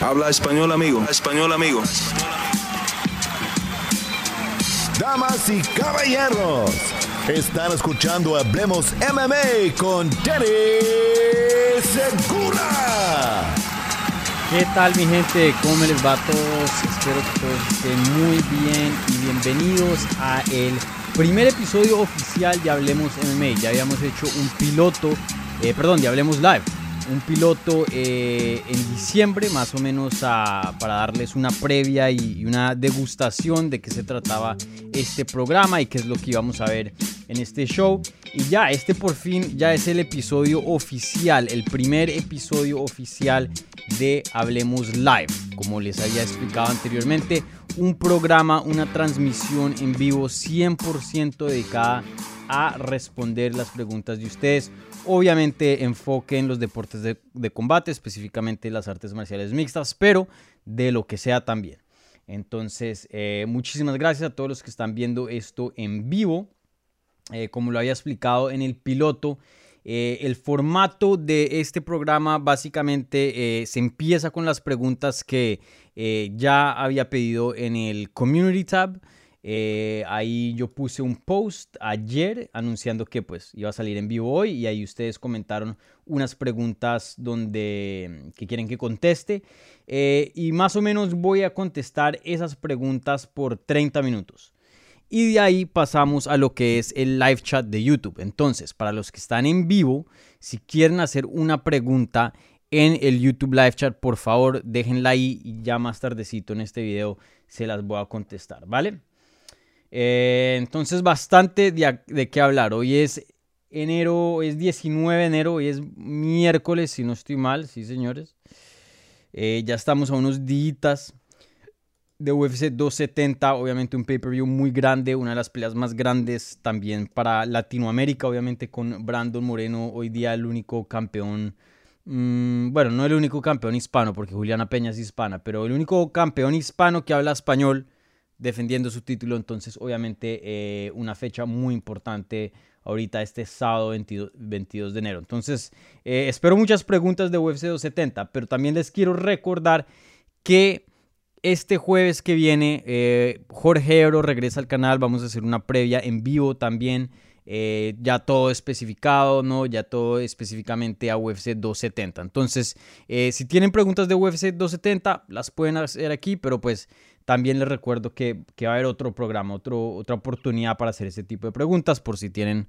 Habla español, amigo. Español, amigo. Damas y caballeros, están escuchando Hablemos MMA con Danny Segura. ¿Qué tal mi gente? ¿Cómo les va a todos? Espero que todos estén muy bien y bienvenidos a el primer episodio oficial de Hablemos MMA. Ya habíamos hecho un piloto, eh, perdón, de Hablemos Live. Un piloto eh, en diciembre, más o menos para darles una previa y, una degustación de qué se trataba este programa y qué es lo que íbamos a ver en este show. Y ya, este por fin ya es el episodio oficial, el primer episodio oficial de Hablemos Live. Como les había explicado anteriormente, un programa, una transmisión en vivo 100% dedicada a responder las preguntas de ustedes. Obviamente enfoque en los deportes de, combate, específicamente las artes marciales mixtas, pero de lo que sea también. Entonces, eh, muchísimas gracias a todos los que están viendo esto en vivo. Eh, como lo había explicado en el piloto, eh, el formato de este programa básicamente se empieza con las preguntas que ya había pedido en el Community Tab. Eh, ahí yo puse un post ayer anunciando que pues iba a salir en vivo hoy y ahí ustedes comentaron unas preguntas donde que quieren que conteste eh, y más o menos voy a contestar esas preguntas por 30 minutos. Y de ahí pasamos a lo que es el live chat de YouTube. Entonces, para los que están en vivo, si quieren hacer una pregunta en el YouTube live chat, por favor déjenla ahí y ya más tardecito en este video se las voy a contestar, ¿vale? Eh, entonces, bastante de, qué hablar. Hoy es enero, es 19 de enero, hoy es miércoles, si no estoy mal, sí, señores. Eh, ya estamos a unos días de UFC 270, obviamente un pay-per-view muy grande, una de las peleas más grandes también para Latinoamérica, obviamente con Brandon Moreno, hoy día el único campeón, mm, bueno, no el único campeón hispano, porque Juliana Peña es hispana, pero el único campeón hispano que habla español defendiendo su título. Entonces, obviamente, eh, una fecha muy importante ahorita este sábado 22, de enero. Entonces, eh, espero muchas preguntas de UFC 270, pero también les quiero recordar que este jueves que viene, eh, Jorge Ebro regresa al canal. Vamos a hacer una previa en vivo también. ya todo especificado, ¿no? Ya todo específicamente a UFC 270. Entonces, si tienen preguntas de UFC 270, las pueden hacer aquí, pero pues también les recuerdo que, va a haber otro programa, otra oportunidad para hacer ese tipo de preguntas por si tienen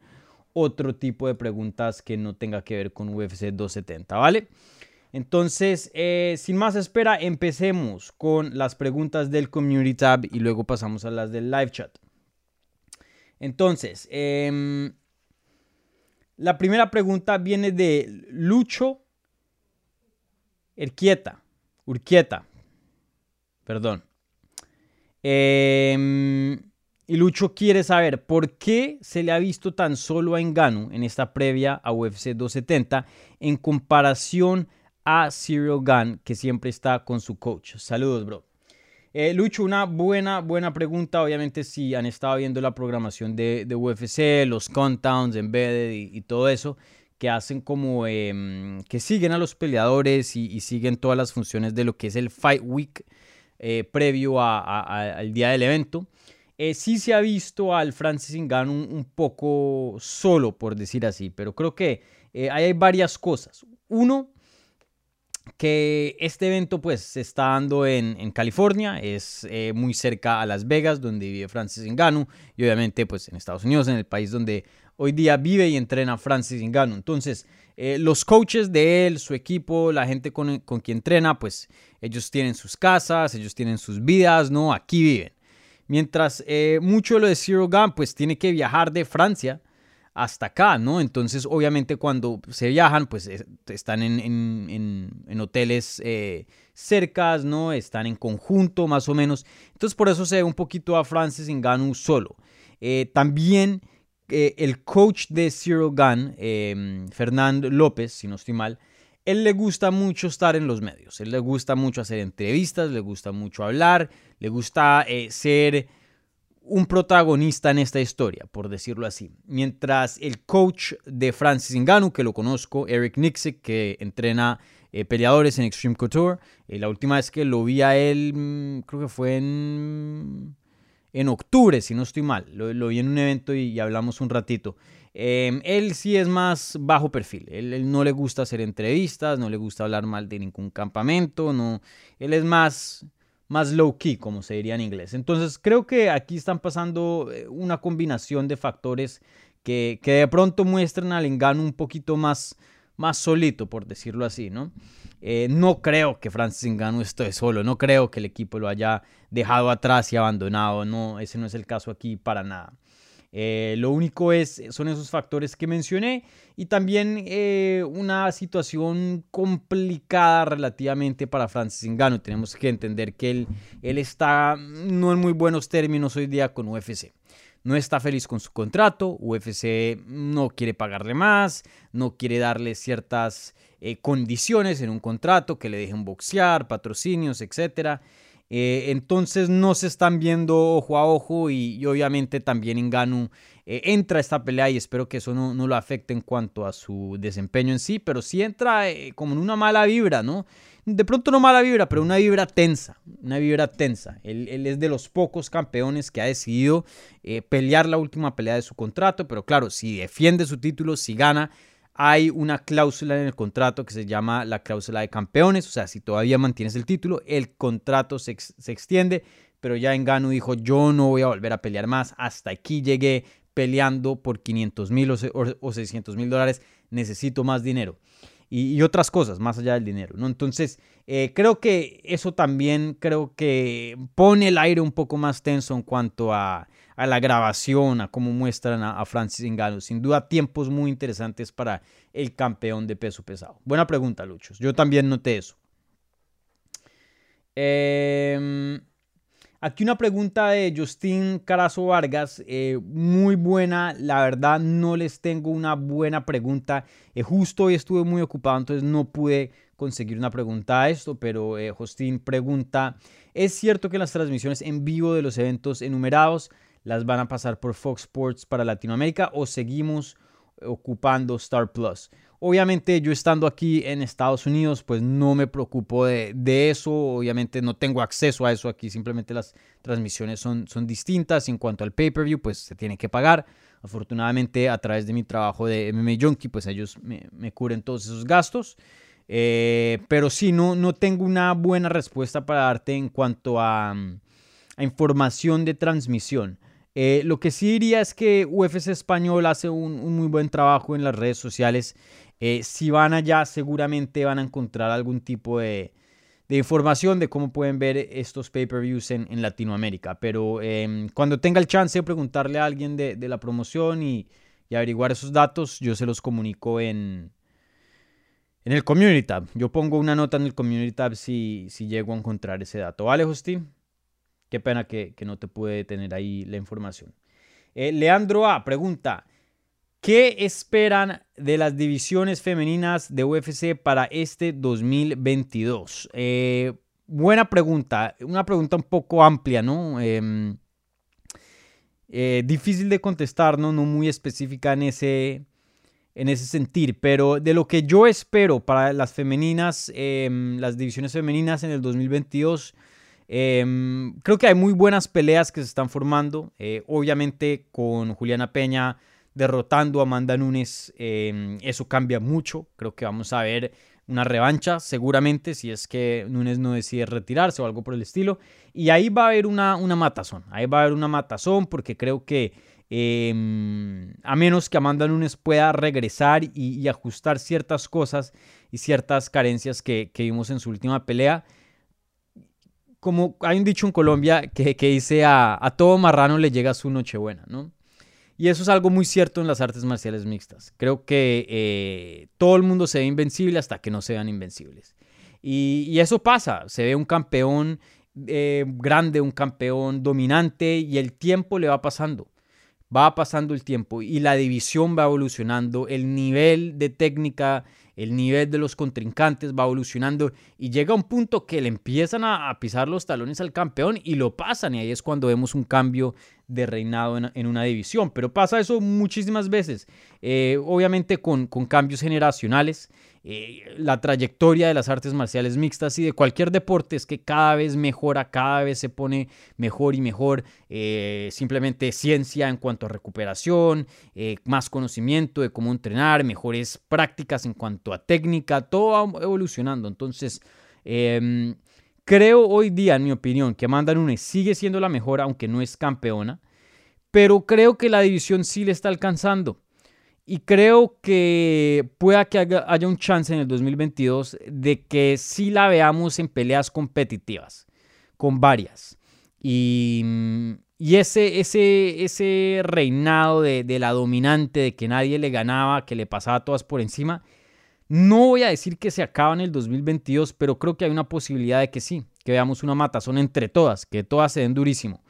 otro tipo de preguntas que no tenga que ver con UFC 270, ¿vale? Entonces, eh, sin más espera, empecemos con las preguntas del Community Tab y luego pasamos a las del Live Chat. Entonces, em, la primera pregunta viene de Lucho Urquieta. Urquieta. Perdón. Em, y Lucho quiere saber por qué se le ha visto tan solo a Engano en esta previa a UFC 270 en comparación a Cyril Gunn, que siempre está con su coach. Saludos, bro. Eh, Lucho, una buena, buena pregunta. Obviamente, si han estado viendo la programación de, UFC, los countdowns, embedded y, y todo eso, que hacen como em, que siguen a los peleadores y, y, siguen todas las funciones de lo que es el Fight Week eh, previo al día del evento. Eh, sí se ha visto al Francis Ngannou un, poco solo, por decir así, pero creo que eh, hay varias cosas. Uno, que este evento pues se está dando en, California, es muy cerca a Las Vegas, donde vive Francis Ngannou, y obviamente pues en Estados Unidos, en el país donde hoy día vive y entrena Francis Ngannou. Entonces, eh, los coaches de él, su equipo, la gente con, quien entrena, pues ellos tienen sus casas, ellos tienen sus vidas, ¿no? Aquí viven. Mientras eh, mucho lo de Zero Gun, pues tiene que viajar de Francia hasta acá, ¿no? Entonces, obviamente, cuando se viajan, pues están en, hoteles eh, cercas, ¿no? Están en conjunto, más o menos. Entonces, por eso se ve un poquito a Francis Ngannou solo. también eh, el coach de Zero Gun, eh, Fernando López, si no estoy mal, él le gusta mucho estar en los medios, él le gusta mucho hacer entrevistas, le gusta mucho hablar, le gusta eh, ser un protagonista en esta historia, por decirlo así. Mientras el coach de Francis Ngannou, que lo conozco, Eric Nixick, que entrena eh, peleadores en Extreme Couture. La última vez que lo vi a él, mm, creo que fue en, en octubre, si no estoy mal. Lo, vi en un evento y, hablamos un ratito. Em, él sí es más bajo perfil. Él, no le gusta hacer entrevistas, no le gusta hablar mal de ningún campamento. No, él es más, más low key, como se diría en inglés. Entonces creo que aquí están pasando eh, una combinación de factores que, que de pronto muestran al engano un poquito más más solito, por decirlo así, ¿no? Eh, no creo que Francis Ngannou esté solo, no creo que el equipo lo haya dejado atrás y abandonado, no, ese no es el caso aquí para nada. Eh, lo único es, son esos factores que mencioné y también eh, una situación complicada relativamente para Francis Ngannou. Tenemos que entender que él, él está no en muy buenos términos hoy día con UFC no está feliz con su contrato, UFC no quiere pagarle más, no quiere darle ciertas eh, condiciones en un contrato que le dejen boxear, patrocinios, etc. Eh, entonces no se están viendo ojo a ojo y, obviamente también Enganu eh, entra esta pelea y espero que eso no, no, lo afecte en cuanto a su desempeño en sí, pero sí entra como en una mala vibra, ¿no? de pronto no mala vibra, pero una vibra tensa, una vibra tensa. Él, es de los pocos campeones que ha decidido eh, pelear la última pelea de su contrato, pero claro, si defiende su título, si gana, hay una cláusula en el contrato que se llama la cláusula de campeones, o sea, si todavía mantienes el título, el contrato se, extiende, pero ya Engano dijo, yo no voy a volver a pelear más, hasta aquí llegué peleando por 500 mil o 600 mil dólares, necesito más dinero y, otras cosas más allá del dinero, ¿no? Entonces, eh, creo que eso también creo que pone el aire un poco más tenso en cuanto a, la grabación, a cómo muestran a, Francis Ngannou. Sin duda, tiempos muy interesantes para el campeón de peso pesado. Buena pregunta, Luchos. Yo también noté eso. Eh, Aquí una pregunta de Justin Carazo Vargas, eh, muy buena, la verdad no les tengo una buena pregunta, eh, justo hoy estuve muy ocupado, entonces no pude conseguir una pregunta a esto, pero eh, Justin pregunta, ¿es cierto que las transmisiones en vivo de los eventos enumerados las van a pasar por Fox Sports para Latinoamérica o seguimos ocupando Star Plus? Obviamente yo estando aquí en Estados Unidos, pues no me preocupo de, eso, obviamente no tengo acceso a eso aquí, simplemente las transmisiones son, son distintas. En cuanto al pay-per-view, pues se tiene que pagar. Afortunadamente a través de mi trabajo de MMA Junkie, pues ellos me, cubren todos esos gastos. Eh, pero sí, no, no tengo una buena respuesta para darte en cuanto a, a información de transmisión. Eh, lo que sí diría es que UFC Español hace un, muy buen trabajo en las redes sociales eh, si van allá, seguramente van a encontrar algún tipo de, información de cómo pueden ver estos pay-per-views en, Latinoamérica. Pero em, cuando tenga el chance de preguntarle a alguien de, la promoción y, averiguar esos datos, yo se los comunico en, en el Community Tab. Yo pongo una nota en el Community Tab si, si llego a encontrar ese dato. ¿Vale, Justin? Qué pena que, no te puede tener ahí la información. Eh, Leandro A. pregunta. ¿Qué esperan de las divisiones femeninas de UFC para este 2022? Eh, buena pregunta, una pregunta un poco amplia, ¿no? Em, eh, difícil de contestar, ¿no? No muy específica en ese, en ese sentir, pero de lo que yo espero para las femeninas, em, las divisiones femeninas en el 2022, em, creo que hay muy buenas peleas que se están formando, eh, obviamente con Juliana Peña derrotando a Amanda Nunes, em, eso cambia mucho. Creo que vamos a ver una revancha, seguramente, si es que Nunes no decide retirarse o algo por el estilo. Y ahí va a haber una, una matazón. Ahí va a haber una matazón porque creo que em, a menos que Amanda Nunes pueda regresar y, ajustar ciertas cosas y ciertas carencias que, vimos en su última pelea. Como hay un dicho en Colombia que, dice a, a todo marrano le llega su nochebuena, ¿no? Y eso es algo muy cierto en las artes marciales mixtas. Creo que eh, todo el mundo se ve invencible hasta que no sean invencibles. Y, eso pasa. Se ve un campeón eh, grande, un campeón dominante y el tiempo le va pasando. Va pasando el tiempo y la división va evolucionando. El nivel de técnica el nivel de los contrincantes va evolucionando y llega un punto que le empiezan a, pisar los talones al campeón y lo pasan y ahí es cuando vemos un cambio de reinado en, una división. Pero pasa eso muchísimas veces, eh, obviamente con, cambios generacionales. Eh, la trayectoria de las artes marciales mixtas y de cualquier deporte es que cada vez mejora, cada vez se pone mejor y mejor. Eh, simplemente ciencia en cuanto a recuperación, eh, más conocimiento de cómo entrenar, mejores prácticas en cuanto a técnica, todo va evolucionando. Entonces, em, creo hoy día, en mi opinión, que Amanda Nunes sigue siendo la mejor, aunque no es campeona, pero creo que la división sí le está alcanzando. Y creo que pueda que haya un chance en el 2022 de que sí la veamos en peleas competitivas, con varias. Y, y ese, ese, ese reinado de, la dominante, de que nadie le ganaba, que le pasaba todas por encima, no voy a decir que se acaba en el 2022, pero creo que hay una posibilidad de que sí, que veamos una matazón entre todas, que todas se den durísimo.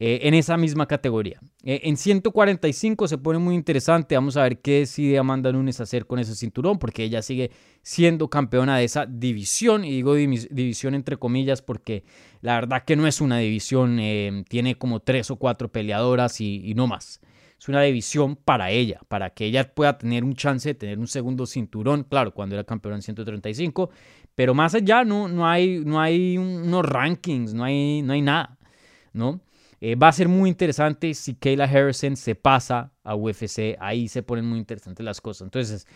Eh, en esa misma categoría. Eh, en 145 se pone muy interesante. Vamos a ver qué decide Amanda Nunes hacer con ese cinturón, porque ella sigue siendo campeona de esa división. Y digo división entre comillas, porque la verdad que no es una división. Eh, tiene como tres o cuatro peleadoras y, no más. Es una división para ella, para que ella pueda tener un chance de tener un segundo cinturón, claro, cuando era campeona en 135, pero más allá no, no, hay, no hay unos rankings, no hay, no hay nada, ¿no? Eh, va a ser muy interesante si Kayla Harrison se pasa a UFC. Ahí se ponen muy interesantes las cosas. Entonces,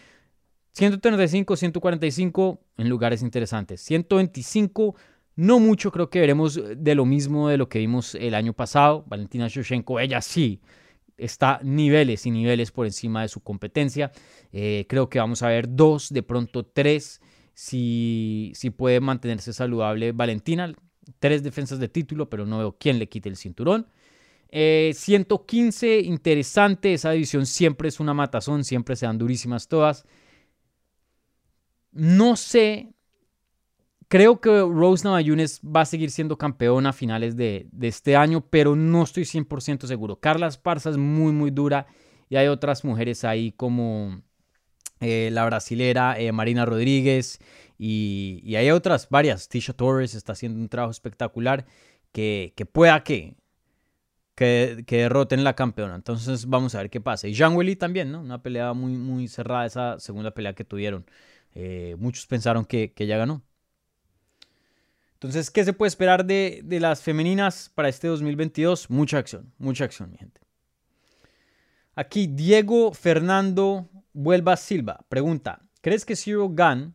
135, 145 en lugares interesantes. 125, no mucho. Creo que veremos de lo mismo de lo que vimos el año pasado. Valentina Shevchenko, ella sí está niveles y niveles por encima de su competencia. Eh, creo que vamos a ver dos, de pronto tres, si, si puede mantenerse saludable Valentina tres defensas de título, pero no veo quién le quite el cinturón. 115, eh, interesante, esa división siempre es una matazón, siempre se dan durísimas todas. No sé, creo que Rose Namajunas va a seguir siendo campeona a finales de, este año, pero no estoy 100% seguro. Carla Esparza es muy, muy dura y hay otras mujeres ahí como eh, la brasilera eh, Marina Rodríguez y, hay otras, varias. Tisha Torres está haciendo un trabajo espectacular que, pueda que, que, derroten la campeona. Entonces vamos a ver qué pasa. Y Jean Welly también, ¿no? Una pelea muy, muy cerrada, esa segunda pelea que tuvieron. Eh, muchos pensaron que, que ya ganó. Entonces, ¿qué se puede esperar de, de, las femeninas para este 2022? Mucha acción, mucha acción, mi gente. Aquí Diego Fernando Vuelva Silva pregunta, ¿crees que Zero Gun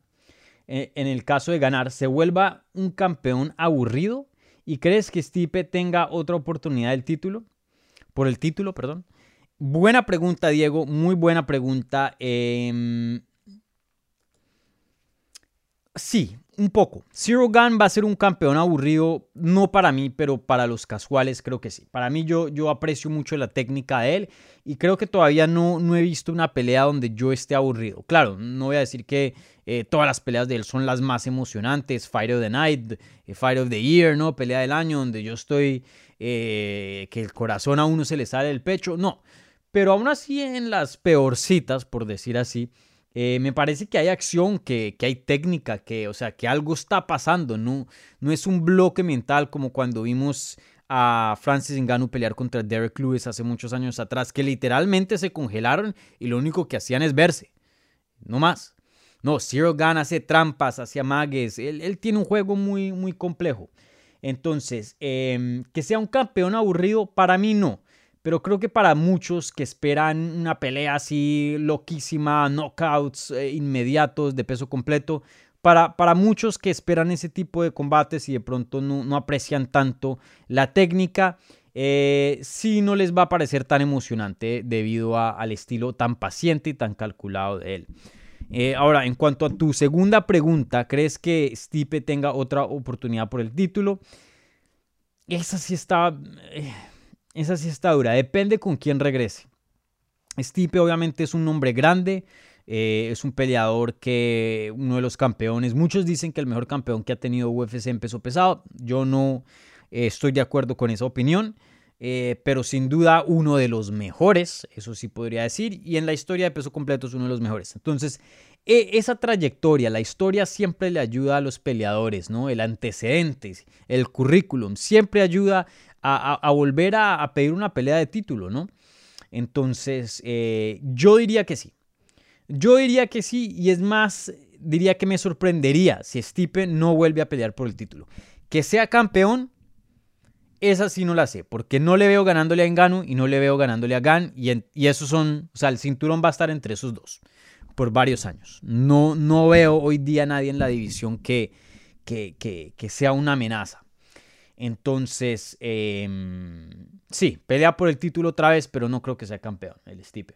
en el caso de ganar, se vuelva un campeón aburrido? ¿Y crees que Stipe tenga otra oportunidad del título? Por el título, perdón. Buena pregunta, Diego. Muy buena pregunta. Em, sí, un poco. Zero Gun va a ser un campeón aburrido, no para mí, pero para los casuales creo que sí. Para mí yo, yo aprecio mucho la técnica de él y creo que todavía no, no he visto una pelea donde yo esté aburrido. Claro, no voy a decir que eh, todas las peleas de él son las más emocionantes. Fight of the Night, eh, Fight of the Year, ¿no? Pelea del año donde yo estoy, eh, que el corazón a uno se le sale del pecho. No, pero aún así en las peorcitas, por decir así, me parece que hay acción, que, hay técnica, que, o sea, que algo está pasando. No, no es un bloque mental como cuando vimos a Francis Ngannou pelear contra Derek Lewis hace muchos años atrás, que literalmente se congelaron y lo único que hacían es verse. No más. No, Zero Gun hace trampas, hace amagues. Él, tiene un juego muy, muy complejo. Entonces, em, que sea un campeón aburrido, para mí no pero creo que para muchos que esperan una pelea así loquísima, knockouts eh, inmediatos de peso completo, para, para, muchos que esperan ese tipo de combates y de pronto no, aprecian tanto la técnica, eh, sí no les va a parecer tan emocionante debido al estilo tan paciente y tan calculado de él. Eh, ahora, en cuanto a tu segunda pregunta, ¿crees que Stipe tenga otra oportunidad por el título? Esa sí está... Esa sí está dura. Depende con quién regrese. Stipe obviamente es un nombre grande. Eh, es un peleador que uno de los campeones. Muchos dicen que el mejor campeón que ha tenido UFC en peso pesado. Yo no eh, estoy de acuerdo con esa opinión. Eh, pero sin duda uno de los mejores, eso sí podría decir, y en la historia de peso completo es uno de los mejores. Entonces, e, esa trayectoria, la historia siempre le ayuda a los peleadores, ¿no? El antecedente, el currículum, siempre ayuda a, volver a, pedir una pelea de título, ¿no? Entonces, eh, yo diría que sí. Yo diría que sí, y es más, diría que me sorprendería si Stipe no vuelve a pelear por el título. Que sea campeón, esa sí no la sé, porque no le veo ganándole a Engano y no le veo ganándole a Gan, y, esos son, o sea, el cinturón va a estar entre esos dos por varios años. No, no veo hoy día nadie en la división que, que, sea una amenaza. Entonces, em, sí, pelea por el título otra vez, pero no creo que sea campeón, el Stipe.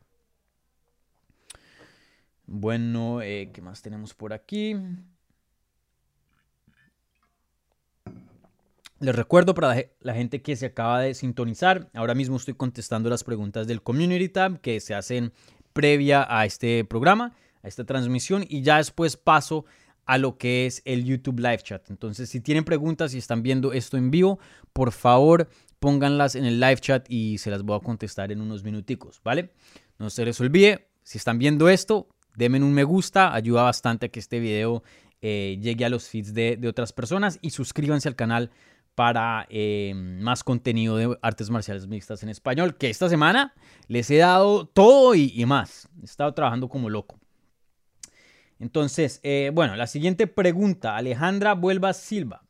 Bueno, eh, ¿qué más tenemos por aquí? Les recuerdo para la gente que se acaba de sintonizar, ahora mismo estoy contestando las preguntas del Community Tab que se hacen previa a este programa, a esta transmisión, y ya después paso a lo que es el YouTube Live Chat. Entonces, si tienen preguntas y están viendo esto en vivo, por favor pónganlas en el live chat y se las voy a contestar en unos minuticos, ¿vale? No se les olvide, si están viendo esto, denme un me gusta, ayuda bastante a que este video eh, llegue a los feeds de, de, otras personas y suscríbanse al canal para eh, más contenido de artes marciales mixtas en español, que esta semana les he dado todo y, más. He estado trabajando como loco. Entonces, eh, bueno, la siguiente pregunta, Alejandra Vuelva Silva.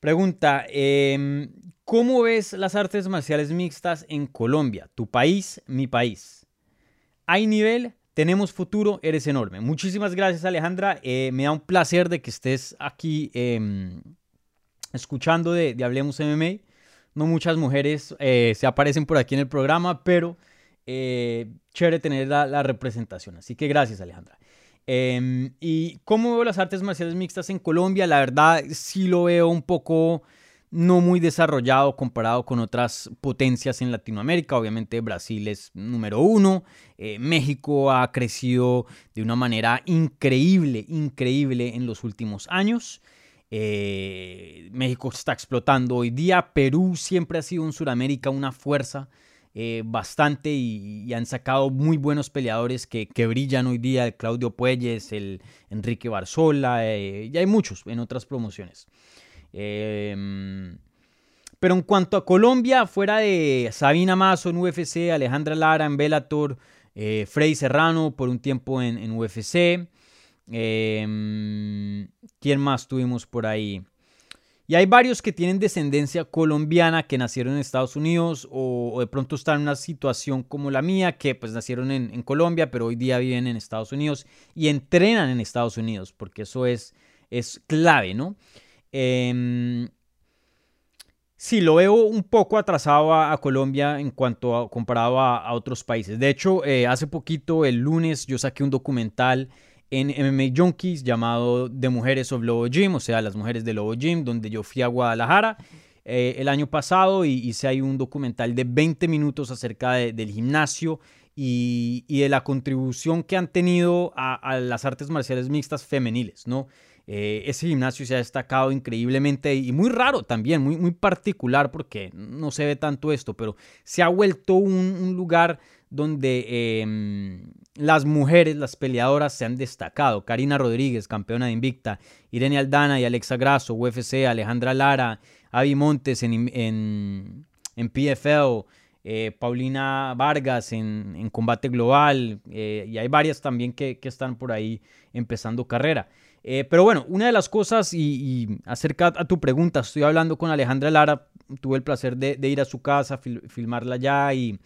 Pregunta, em, ¿cómo ves las artes marciales mixtas en Colombia? Tu país, mi país. ¿Hay nivel? ¿Tenemos futuro? Eres enorme. Muchísimas gracias Alejandra. Eh, me da un placer de que estés aquí em, escuchando de, Hablemos MMA. No muchas mujeres eh, se aparecen por aquí en el programa, pero eh, chévere tener la, representación. Así que gracias, Alejandra. Em, ¿Y cómo veo las artes marciales mixtas en Colombia? La verdad, sí lo veo un poco no muy desarrollado comparado con otras potencias en Latinoamérica. Obviamente Brasil es número uno. Eh, México ha crecido de una manera increíble, increíble en los últimos años. Eh, México está explotando hoy día. Perú siempre ha sido en Sudamérica una fuerza eh, bastante y, han sacado muy buenos peleadores que, brillan hoy día. El Claudio Puelles, el Enrique Barzola, eh, y hay muchos en otras promociones. Em, pero en cuanto a Colombia, fuera de Sabina Mazo en UFC, Alejandra Lara en Bellator, Frey Serrano por un tiempo en, en UFC. Em, ¿Quién más tuvimos por ahí? Y hay varios que tienen descendencia colombiana que nacieron en Estados Unidos o, de pronto están en una situación como la mía, que pues nacieron en, Colombia, pero hoy día viven en Estados Unidos y entrenan en Estados Unidos, porque eso es, es clave, ¿no? Eh, sí, lo veo un poco atrasado a, Colombia en cuanto a comparado a, otros países. De hecho, eh, hace poquito, el lunes, yo saqué un documental en MMA Junkies llamado The Mujeres of Lobo Gym, o sea, las mujeres de Lobo Gym, donde yo fui a Guadalajara eh, el año pasado y hice ahí un documental de 20 minutos acerca del gimnasio y, de la contribución que han tenido a, las artes marciales mixtas femeniles, ¿no? Eh, ese gimnasio se ha destacado increíblemente y muy raro también, muy, muy particular porque no se ve tanto esto, pero se ha vuelto un, lugar donde em, las mujeres, las peleadoras se han destacado. Karina Rodríguez, campeona de Invicta, Irene Aldana y Alexa Grasso, UFC, Alejandra Lara, Avi Montes en, en, PFL, eh, Paulina Vargas en, Combate Global, eh, y hay varias también que, están por ahí empezando carrera. Eh, pero bueno, una de las cosas, y, acerca a tu pregunta, estoy hablando con Alejandra Lara, tuve el placer de, ir a su casa, filmarla ya y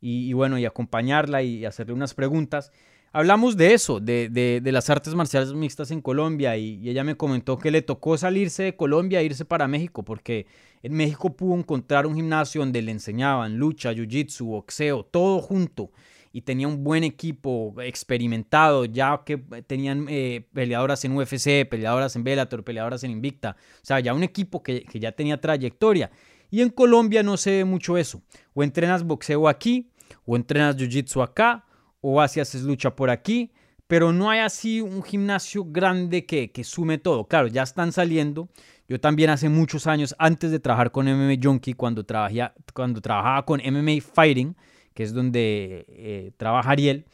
y, bueno, y acompañarla y hacerle unas preguntas. Hablamos de eso, de, de, las artes marciales mixtas en Colombia y, ella me comentó que le tocó salirse de Colombia e irse para México porque en México pudo encontrar un gimnasio donde le enseñaban lucha, jiu-jitsu, boxeo, todo junto y tenía un buen equipo experimentado, ya que tenían eh, peleadoras en UFC, peleadoras en Bellator, peleadoras en Invicta, o sea, ya un equipo que, que ya tenía trayectoria. Y en Colombia no se ve mucho eso. O entrenas boxeo aquí, o entrenas jiu-jitsu acá, o haces lucha por aquí, pero no hay así un gimnasio grande que, que sume todo. Claro, ya están saliendo. Yo también hace muchos años, antes de trabajar con MMA Junkie, cuando, cuando trabajaba con MMA Fighting, que es donde eh, trabaja Ariel,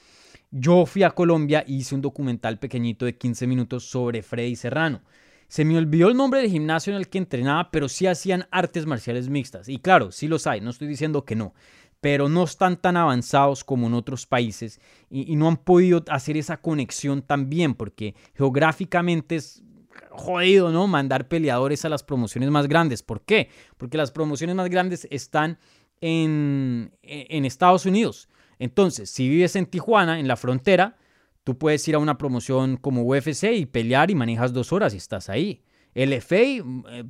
yo fui a Colombia y hice un documental pequeñito de 15 minutos sobre Freddy Serrano. Se me olvidó el nombre del gimnasio en el que entrenaba, pero sí hacían artes marciales mixtas. Y claro, sí los hay, no estoy diciendo que no. pero no están tan avanzados como en otros países y, no han podido hacer esa conexión tan bien porque geográficamente es jodido, ¿no? Mandar peleadores a las promociones más grandes. ¿Por qué? Porque las promociones más grandes están en, en Estados Unidos. Entonces, si vives en Tijuana, en la frontera, tú puedes ir a una promoción como UFC y pelear y manejas dos horas y estás ahí. LFA, eh,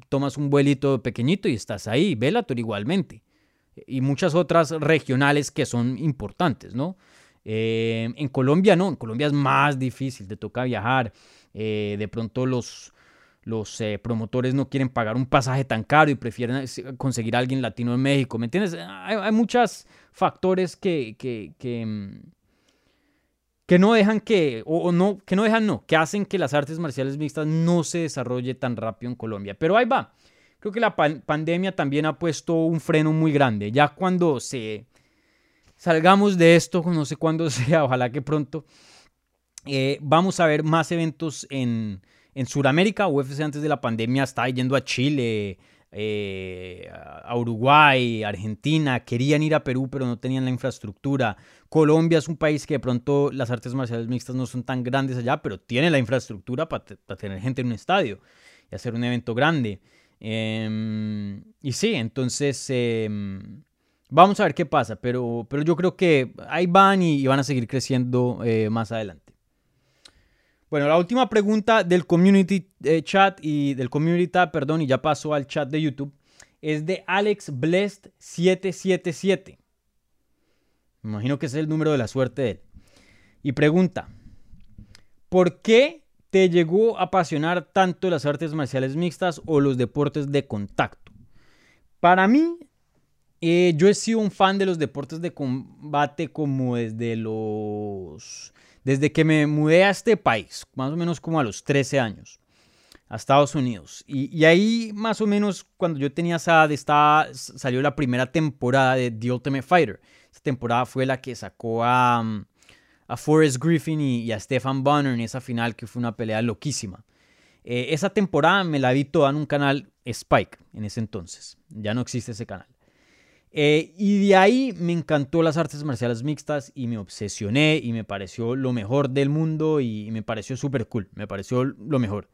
tomas un vuelito pequeñito y estás ahí. Bellator igualmente. Y muchas otras regionales que son importantes, ¿no? Eh, en Colombia no, en Colombia es más difícil, te toca viajar. Eh, de pronto los, los promotores no quieren pagar un pasaje tan caro y prefieren conseguir a alguien latino en México, ¿me entiendes? Hay, hay muchos factores que, que, que, mm, que no dejan que, o, no, que no dejan, no, que hacen que las artes marciales mixtas no se desarrolle tan rápido en Colombia. Pero ahí va. Creo que la pandemia también ha puesto un freno muy grande. Ya cuando se salgamos de esto, no sé cuándo sea, ojalá que pronto, eh, vamos a ver más eventos en, en Sudamérica. UFC antes de la pandemia estaba yendo a Chile, eh, a Uruguay, Argentina, querían ir a Perú pero no tenían la infraestructura. Colombia es un país que de pronto las artes marciales mixtas no son tan grandes allá, pero tiene la infraestructura para, tener gente en un estadio y hacer un evento grande. Em, y sí, entonces em, vamos a ver qué pasa, pero, pero yo creo que ahí van y, van a seguir creciendo eh, más adelante. Bueno, la última pregunta del community eh, chat y del community tab, perdón, y ya paso al chat de YouTube, es de Alex Blessed 777. Me imagino que ese es el número de la suerte de él. Y pregunta, ¿por qué te llegó a apasionar tanto las artes marciales mixtas o los deportes de contacto? Para mí, eh, yo he sido un fan de los deportes de combate como desde los desde que me mudé a este país, más o menos como a los 13 años, a Estados Unidos. Y, ahí, más o menos, cuando yo tenía esa edad, salió la primera temporada de The Ultimate Fighter. Esa temporada fue la que sacó a, a Forrest Griffin y, a Stefan Bonner en esa final, que fue una pelea loquísima. Eh, esa temporada me la vi toda en un canal Spike en ese entonces. Ya no existe ese canal. Eh, y de ahí me encantó las artes marciales mixtas y me obsesioné y me pareció lo mejor del mundo y me pareció súper cool, me pareció lo mejor.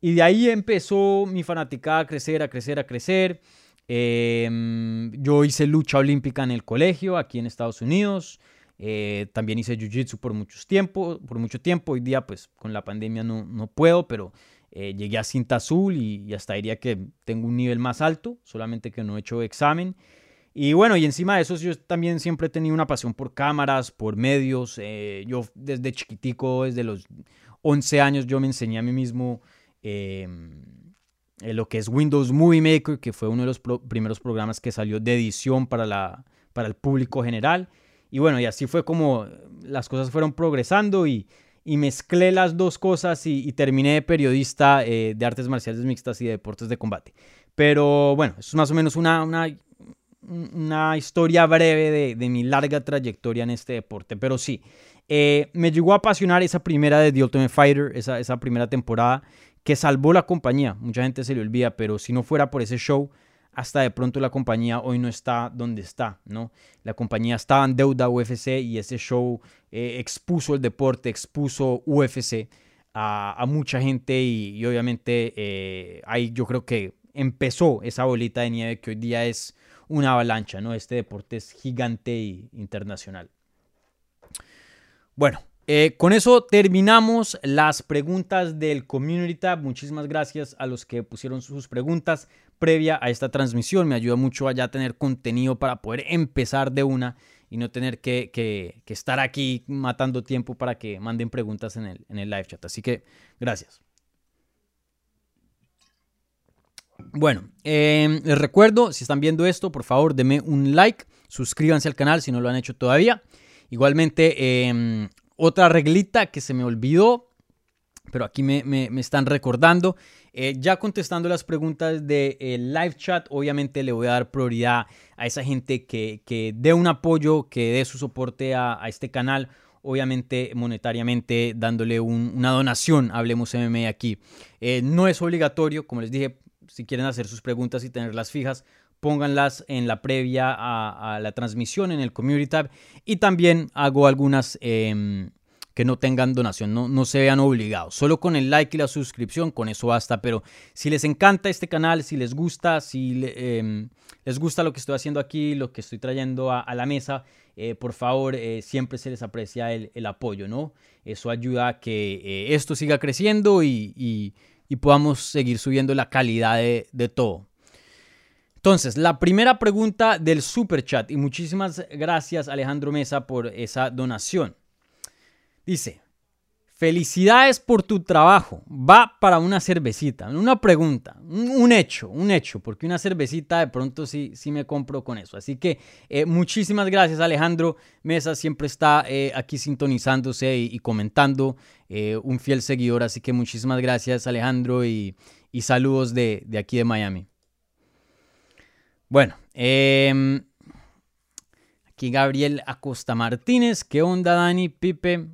Y de ahí empezó mi fanaticada a crecer, a crecer, a crecer. Em, yo hice lucha olímpica en el colegio, aquí en Estados Unidos. Eh, también hice jiu-jitsu por, tiempo, por mucho tiempo. Hoy día, pues con la pandemia no, no puedo, pero eh, llegué a cinta azul y, y, hasta diría que tengo un nivel más alto, solamente que no he hecho examen. Y bueno, y encima de eso yo también siempre he tenido una pasión por cámaras, por medios. Eh, yo desde chiquitico, desde los 11 años, yo me enseñé a mí mismo em, lo que es Windows Movie Maker, que fue uno de los primeros programas que salió de edición para, la, para el público general. Y bueno, y así fue como las cosas fueron progresando y, y mezclé las dos cosas y, terminé de periodista eh, de artes marciales mixtas y de deportes de combate. Pero bueno, es más o menos una, una una historia breve de, mi larga trayectoria en este deporte, pero sí, eh, me llegó a apasionar esa primera de The Ultimate Fighter, esa, primera temporada que salvó la compañía. Mucha gente se le olvida, pero si no fuera por ese show, hasta de pronto la compañía hoy no está donde está, ¿no? La compañía estaba en deuda UFC y ese show eh, expuso el deporte, expuso UFC a, mucha gente y, obviamente eh, ahí yo creo que empezó esa bolita de nieve que hoy día es una avalancha, ¿no? Este deporte es gigante e internacional. Bueno, eh, con eso terminamos las preguntas del Community Tab. Muchísimas gracias a los que pusieron sus preguntas previa a esta transmisión. Me ayuda mucho a ya tener contenido para poder empezar de una y no tener que, estar aquí matando tiempo para que manden preguntas en el live chat. Así que gracias. Bueno, em, les recuerdo, si están viendo esto, por favor, denme un like, suscríbanse al canal si no lo han hecho todavía. Igualmente, em, otra reglita que se me olvidó, pero aquí me, están recordando. Eh, ya contestando las preguntas de, live chat, obviamente le voy a dar prioridad a esa gente que, que dé un apoyo, que dé su soporte a, este canal obviamente monetariamente dándole una donación, hablemos MMA aquí. Eh, no es obligatorio, como les dije, si quieren hacer sus preguntas y tenerlas fijas, pónganlas en la previa a, la transmisión en el Community Tab. Y también hago algunas em, que no tengan donación, no, no se vean obligados. Solo con el like y la suscripción, con eso basta. Pero si les encanta este canal, si les gusta, si em, les gusta lo que estoy haciendo aquí, lo que estoy trayendo a, la mesa, eh, por favor, eh, siempre se les aprecia el, apoyo, ¿no? Eso ayuda a que eh, esto siga creciendo y, podamos seguir subiendo la calidad de, de todo. Entonces, la primera pregunta del super chat, y muchísimas gracias Alejandro Mesa por esa donación. Dice, felicidades por tu trabajo. Va para una cervecita. Una pregunta, un, hecho, un hecho, porque una cervecita de pronto sí, sí me compro con eso. Así que eh, muchísimas gracias Alejandro Mesa, siempre está eh, aquí sintonizándose y, comentando, eh, un fiel seguidor. Así que muchísimas gracias Alejandro y, saludos de, de, aquí de Miami. Bueno, eh, aquí Gabriel Acosta Martínez. ¿Qué onda Dani? Pipe,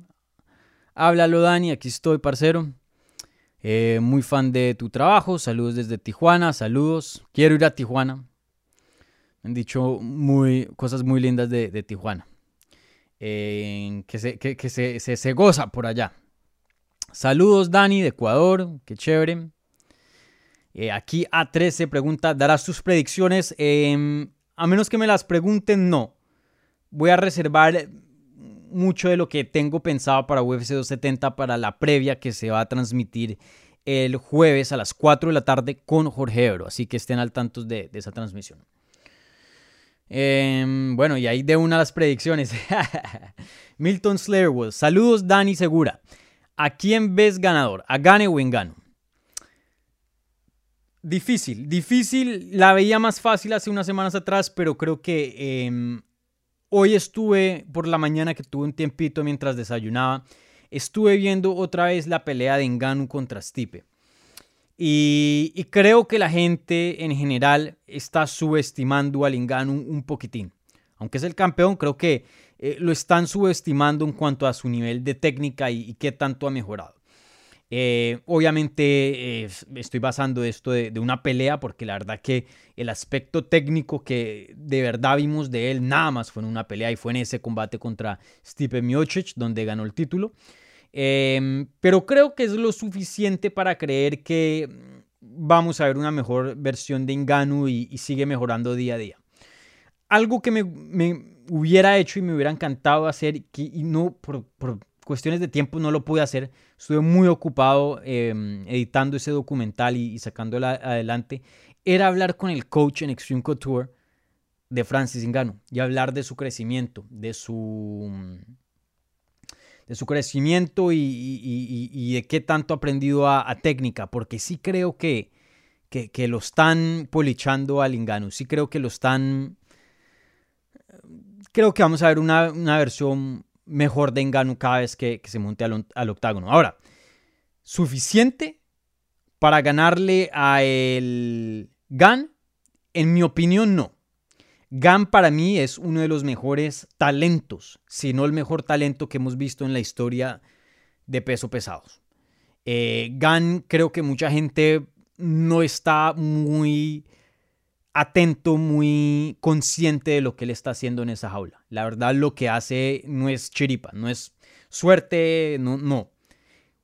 Háblalo Dani, aquí estoy, parcero. Eh, muy fan de tu trabajo. Saludos desde Tijuana, saludos. Quiero ir a Tijuana. Me han dicho muy, cosas muy lindas de, Tijuana. que, se, que, se, goza por allá. Saludos Dani de Ecuador, qué chévere. Eh, aquí A13 pregunta, ¿darás tus predicciones? Em, a menos que me las pregunten, no. Voy a reservar mucho de lo que tengo pensado para UFC 270 para la previa que se va a transmitir el jueves a las 4 de la tarde con Jorge Ebro. Así que estén al tanto de, esa transmisión. Em, bueno, y ahí de una las predicciones. Milton Slayerwood. Saludos, Dani Segura. ¿A quién ves ganador? ¿A Gane o Engano? Difícil, difícil. La veía más fácil hace unas semanas atrás, pero creo que em, Hoy estuve por la mañana que tuve un tiempito mientras desayunaba, estuve viendo otra vez la pelea de Enganu contra Stipe. Y, creo que la gente en general está subestimando al Enganu un poquitín. Aunque es el campeón, creo que eh, lo están subestimando en cuanto a su nivel de técnica y qué tanto ha mejorado. Eh, obviamente eh, estoy basando esto de, una pelea porque la verdad que el aspecto técnico que de verdad vimos de él nada más fue en una pelea y fue en ese combate contra Stipe Miocic donde ganó el título. Em, pero creo que es lo suficiente para creer que vamos a ver una mejor versión de Inganu y, sigue mejorando día a día. Algo que me, hubiera hecho y me hubiera encantado hacer y no por cuestiones de tiempo no lo pude hacer. Estuve muy ocupado em, editando ese documental y, sacándolo adelante. Era hablar con el coach en Extreme Couture de Francis Ngannou y hablar de su crecimiento, de su, de su crecimiento y, de qué tanto ha aprendido a, técnica, porque sí creo que, que, lo están polichando al Ngannou, sí creo que lo están... Creo que vamos a ver una, una versión mejor de Engano cada vez que, se monte al, octágono. Ahora, ¿suficiente para ganarle a el GAN? En mi opinión, no. GAN para mí es uno de los mejores talentos, si no el mejor talento que hemos visto en la historia de peso pesados. Eh, GAN creo que mucha gente no está muy atento, muy consciente de lo que él está haciendo en esa jaula. La verdad lo que hace no es chiripa, no es suerte, no.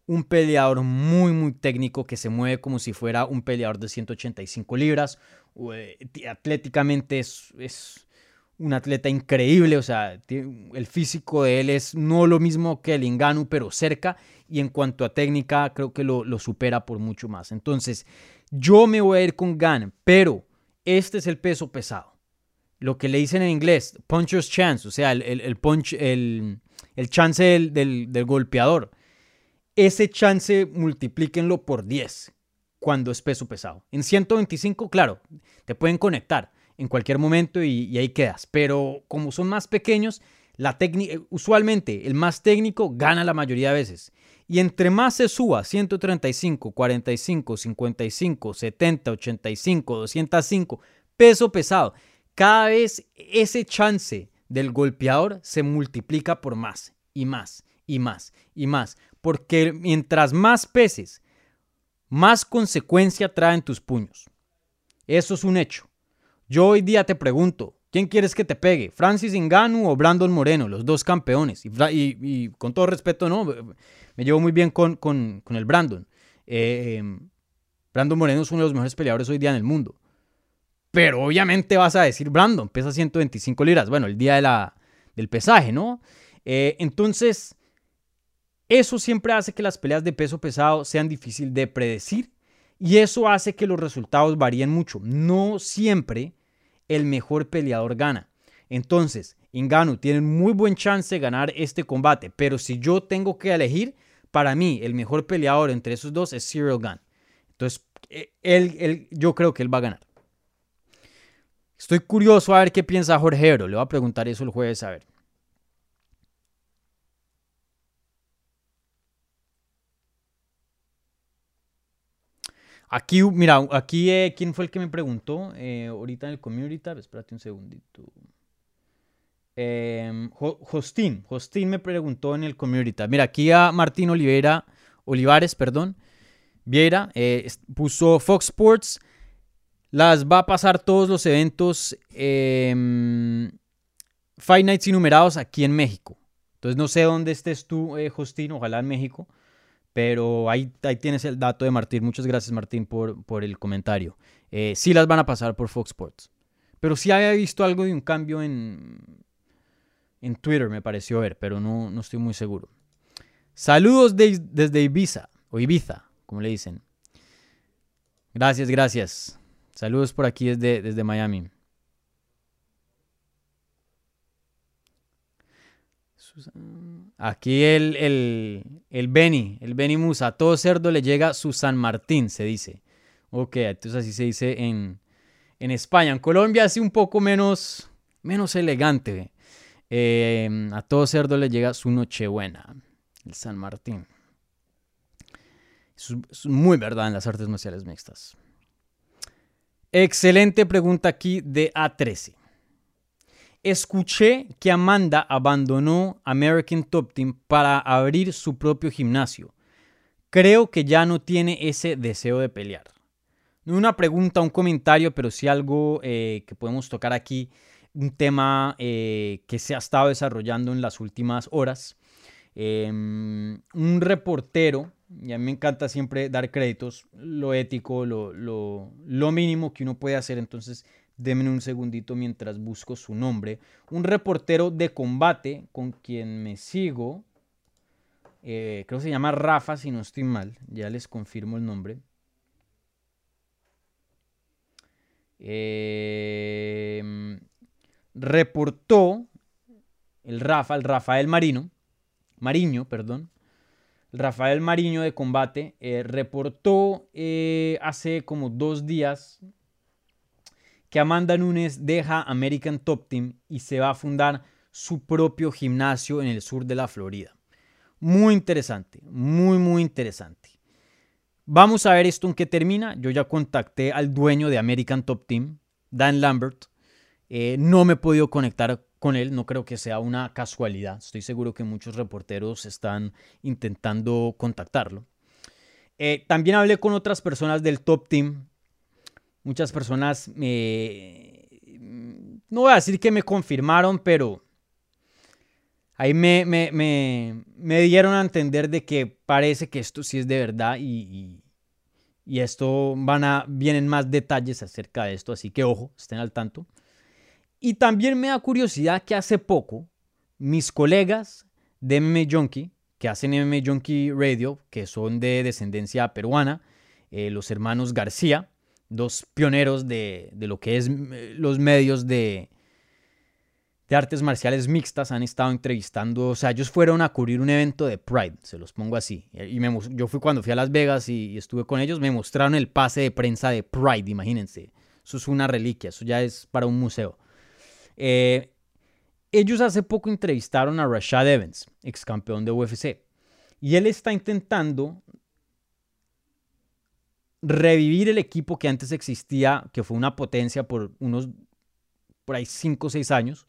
Un peleador muy, muy técnico que se mueve como si fuera un peleador de 185 libras. Eh, atléticamente es, es un atleta increíble, o sea, el físico de él es no lo mismo que el Inganu, pero cerca. Y en cuanto a técnica, creo que lo, lo supera por mucho más. Entonces, yo me voy a ir con Gan, pero este es el peso pesado. Lo que le dicen en inglés, puncher's chance, o sea, el, punch, el, chance del, golpeador. Ese chance multiplíquenlo por 10 cuando es peso pesado. En 125, claro, te pueden conectar en cualquier momento y, ahí quedas. Pero como son más pequeños, la usualmente el más técnico gana la mayoría de veces. Y entre más se suba, 135, 45, 55, 70, 85, 205, peso pesado, cada vez ese chance del golpeador se multiplica por más y más y más y más. Porque mientras más peses, más consecuencia traen tus puños. Eso es un hecho. Yo hoy día te pregunto, ¿quién quieres que te pegue? ¿Francis Ngannou o Brandon Moreno? Los dos campeones. Y, con todo respeto, no, me llevo muy bien con, con, el Brandon. Eh, Brandon Moreno es uno de los mejores peleadores hoy día en el mundo. Pero obviamente vas a decir, Brandon, pesa 125 libras. Bueno, el día de la, del pesaje, ¿no? Eh, entonces, eso siempre hace que las peleas de peso pesado sean difíciles de predecir y eso hace que los resultados varíen mucho. No siempre el mejor peleador gana. Entonces, Ingano tiene muy buen chance de ganar este combate, pero si yo tengo que elegir, para mí el mejor peleador entre esos dos es Cyril Gunn. Entonces, eh, él, yo creo que él va a ganar. Estoy curioso a ver qué piensa Jorge Ebro. Le voy a preguntar eso el jueves a ver. Aquí, mira, aquí, eh, ¿quién fue el que me preguntó? Eh, ahorita en el community tab, espérate un segundito. Eh, Justin, Justin me preguntó en el community. Mira, aquí a Martín Olivera, Olivares, perdón, Viera, eh, puso Fox Sports, las va a pasar todos los eventos eh, Fight Nights numerados aquí en México. Entonces no sé dónde estés tú, Justin, ojalá en México. Pero ahí, ahí tienes el dato de Martín. Muchas gracias, Martín, por, por el comentario. Eh, sí las van a pasar por Fox Sports. Pero sí había visto algo de un cambio en, en Twitter, me pareció ver, pero no, no estoy muy seguro. Saludos desde Ibiza, o Ibiza, como le dicen. Gracias, gracias. Saludos por aquí desde, desde Miami. Aquí el, el, el Beni, el Beni Musa, a todo cerdo le llega su San Martín, se dice. Ok, entonces así se dice en, en España. En Colombia así un poco menos, menos elegante. Eh, a todo cerdo le llega su Nochebuena, el San Martín. es muy verdad en las artes marciales mixtas. Excelente pregunta aquí de A13. Escuché que Amanda abandonó American Top Team para abrir su propio gimnasio. Creo que ya no tiene ese deseo de pelear. No una pregunta, un comentario, pero sí algo eh, que podemos tocar aquí. Un tema eh, que se ha estado desarrollando en las últimas horas. Em, un reportero, y a mí me encanta siempre dar créditos, lo ético, lo, mínimo que uno puede hacer. Entonces, Denme un segundito mientras busco su nombre. Un reportero de combate con quien me sigo. Eh, creo que se llama Rafa, si no estoy mal. Ya les confirmo el nombre. Em, reportó el Rafa, el Rafael Marino, Mariño, perdón. El Rafael Mariño de combate eh, reportó eh, hace como dos días que Amanda Nunes deja American Top Team y se va a fundar su propio gimnasio en el sur de la Florida. Muy interesante, muy, muy interesante. Vamos a ver esto en qué termina. Yo ya contacté al dueño de American Top Team, Dan Lambert. Eh, no me he podido conectar con él, no creo que sea una casualidad. Estoy seguro que muchos reporteros están intentando contactarlo. Eh, también hablé con otras personas del Top Team muchas personas me... No voy a decir que me confirmaron, pero ahí me, me, dieron a entender de que parece que esto sí es de verdad y, y, esto van a, vienen más detalles acerca de esto, así que ojo, estén al tanto. Y también me da curiosidad que hace poco mis colegas de MMA Junkie, que hacen MMA Junkie Radio, que son de descendencia peruana, eh, los hermanos García, dos pioneros de, lo que es los medios de, de artes marciales mixtas han estado entrevistando, o sea, ellos fueron a cubrir un evento de Pride, se los pongo así. Y me, yo fui cuando fui a Las Vegas y, estuve con ellos, me mostraron el pase de prensa de Pride, imagínense. Eso es una reliquia, eso ya es para un museo. Eh, ellos hace poco entrevistaron a Rashad Evans, ex campeón de UFC, y él está intentando revivir el equipo que antes existía, que fue una potencia por unos, por ahí 5 o 6 años,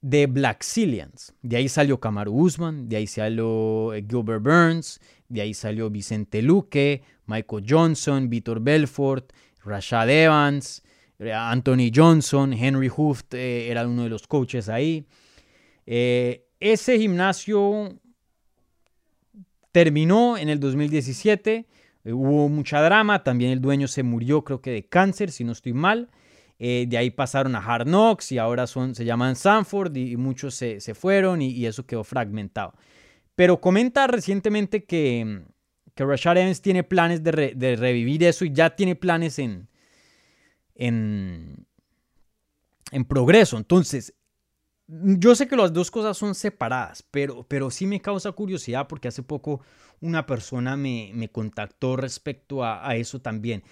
de Black Zillions. De ahí salió Kamaru Usman, de ahí salió eh, Gilbert Burns, de ahí salió Vicente Luque, Michael Johnson, Vitor Belfort, Rashad Evans, Anthony Johnson, Henry Hooft eh, era uno de los coaches ahí. Eh, ese gimnasio terminó en el 2017, hubo mucha drama, también el dueño se murió creo que de cáncer, si no estoy mal. de ahí pasaron a Hard Knocks y ahora son, se llaman Sanford y, muchos se, fueron y, eso quedó fragmentado. Pero comenta recientemente que, que Rashad Evans tiene planes de, de, revivir eso y ya tiene planes en, en, en progreso. Entonces, yo sé que las dos cosas son separadas, pero, pero sí me causa curiosidad porque hace poco una persona me, me contactó respecto a, eso también.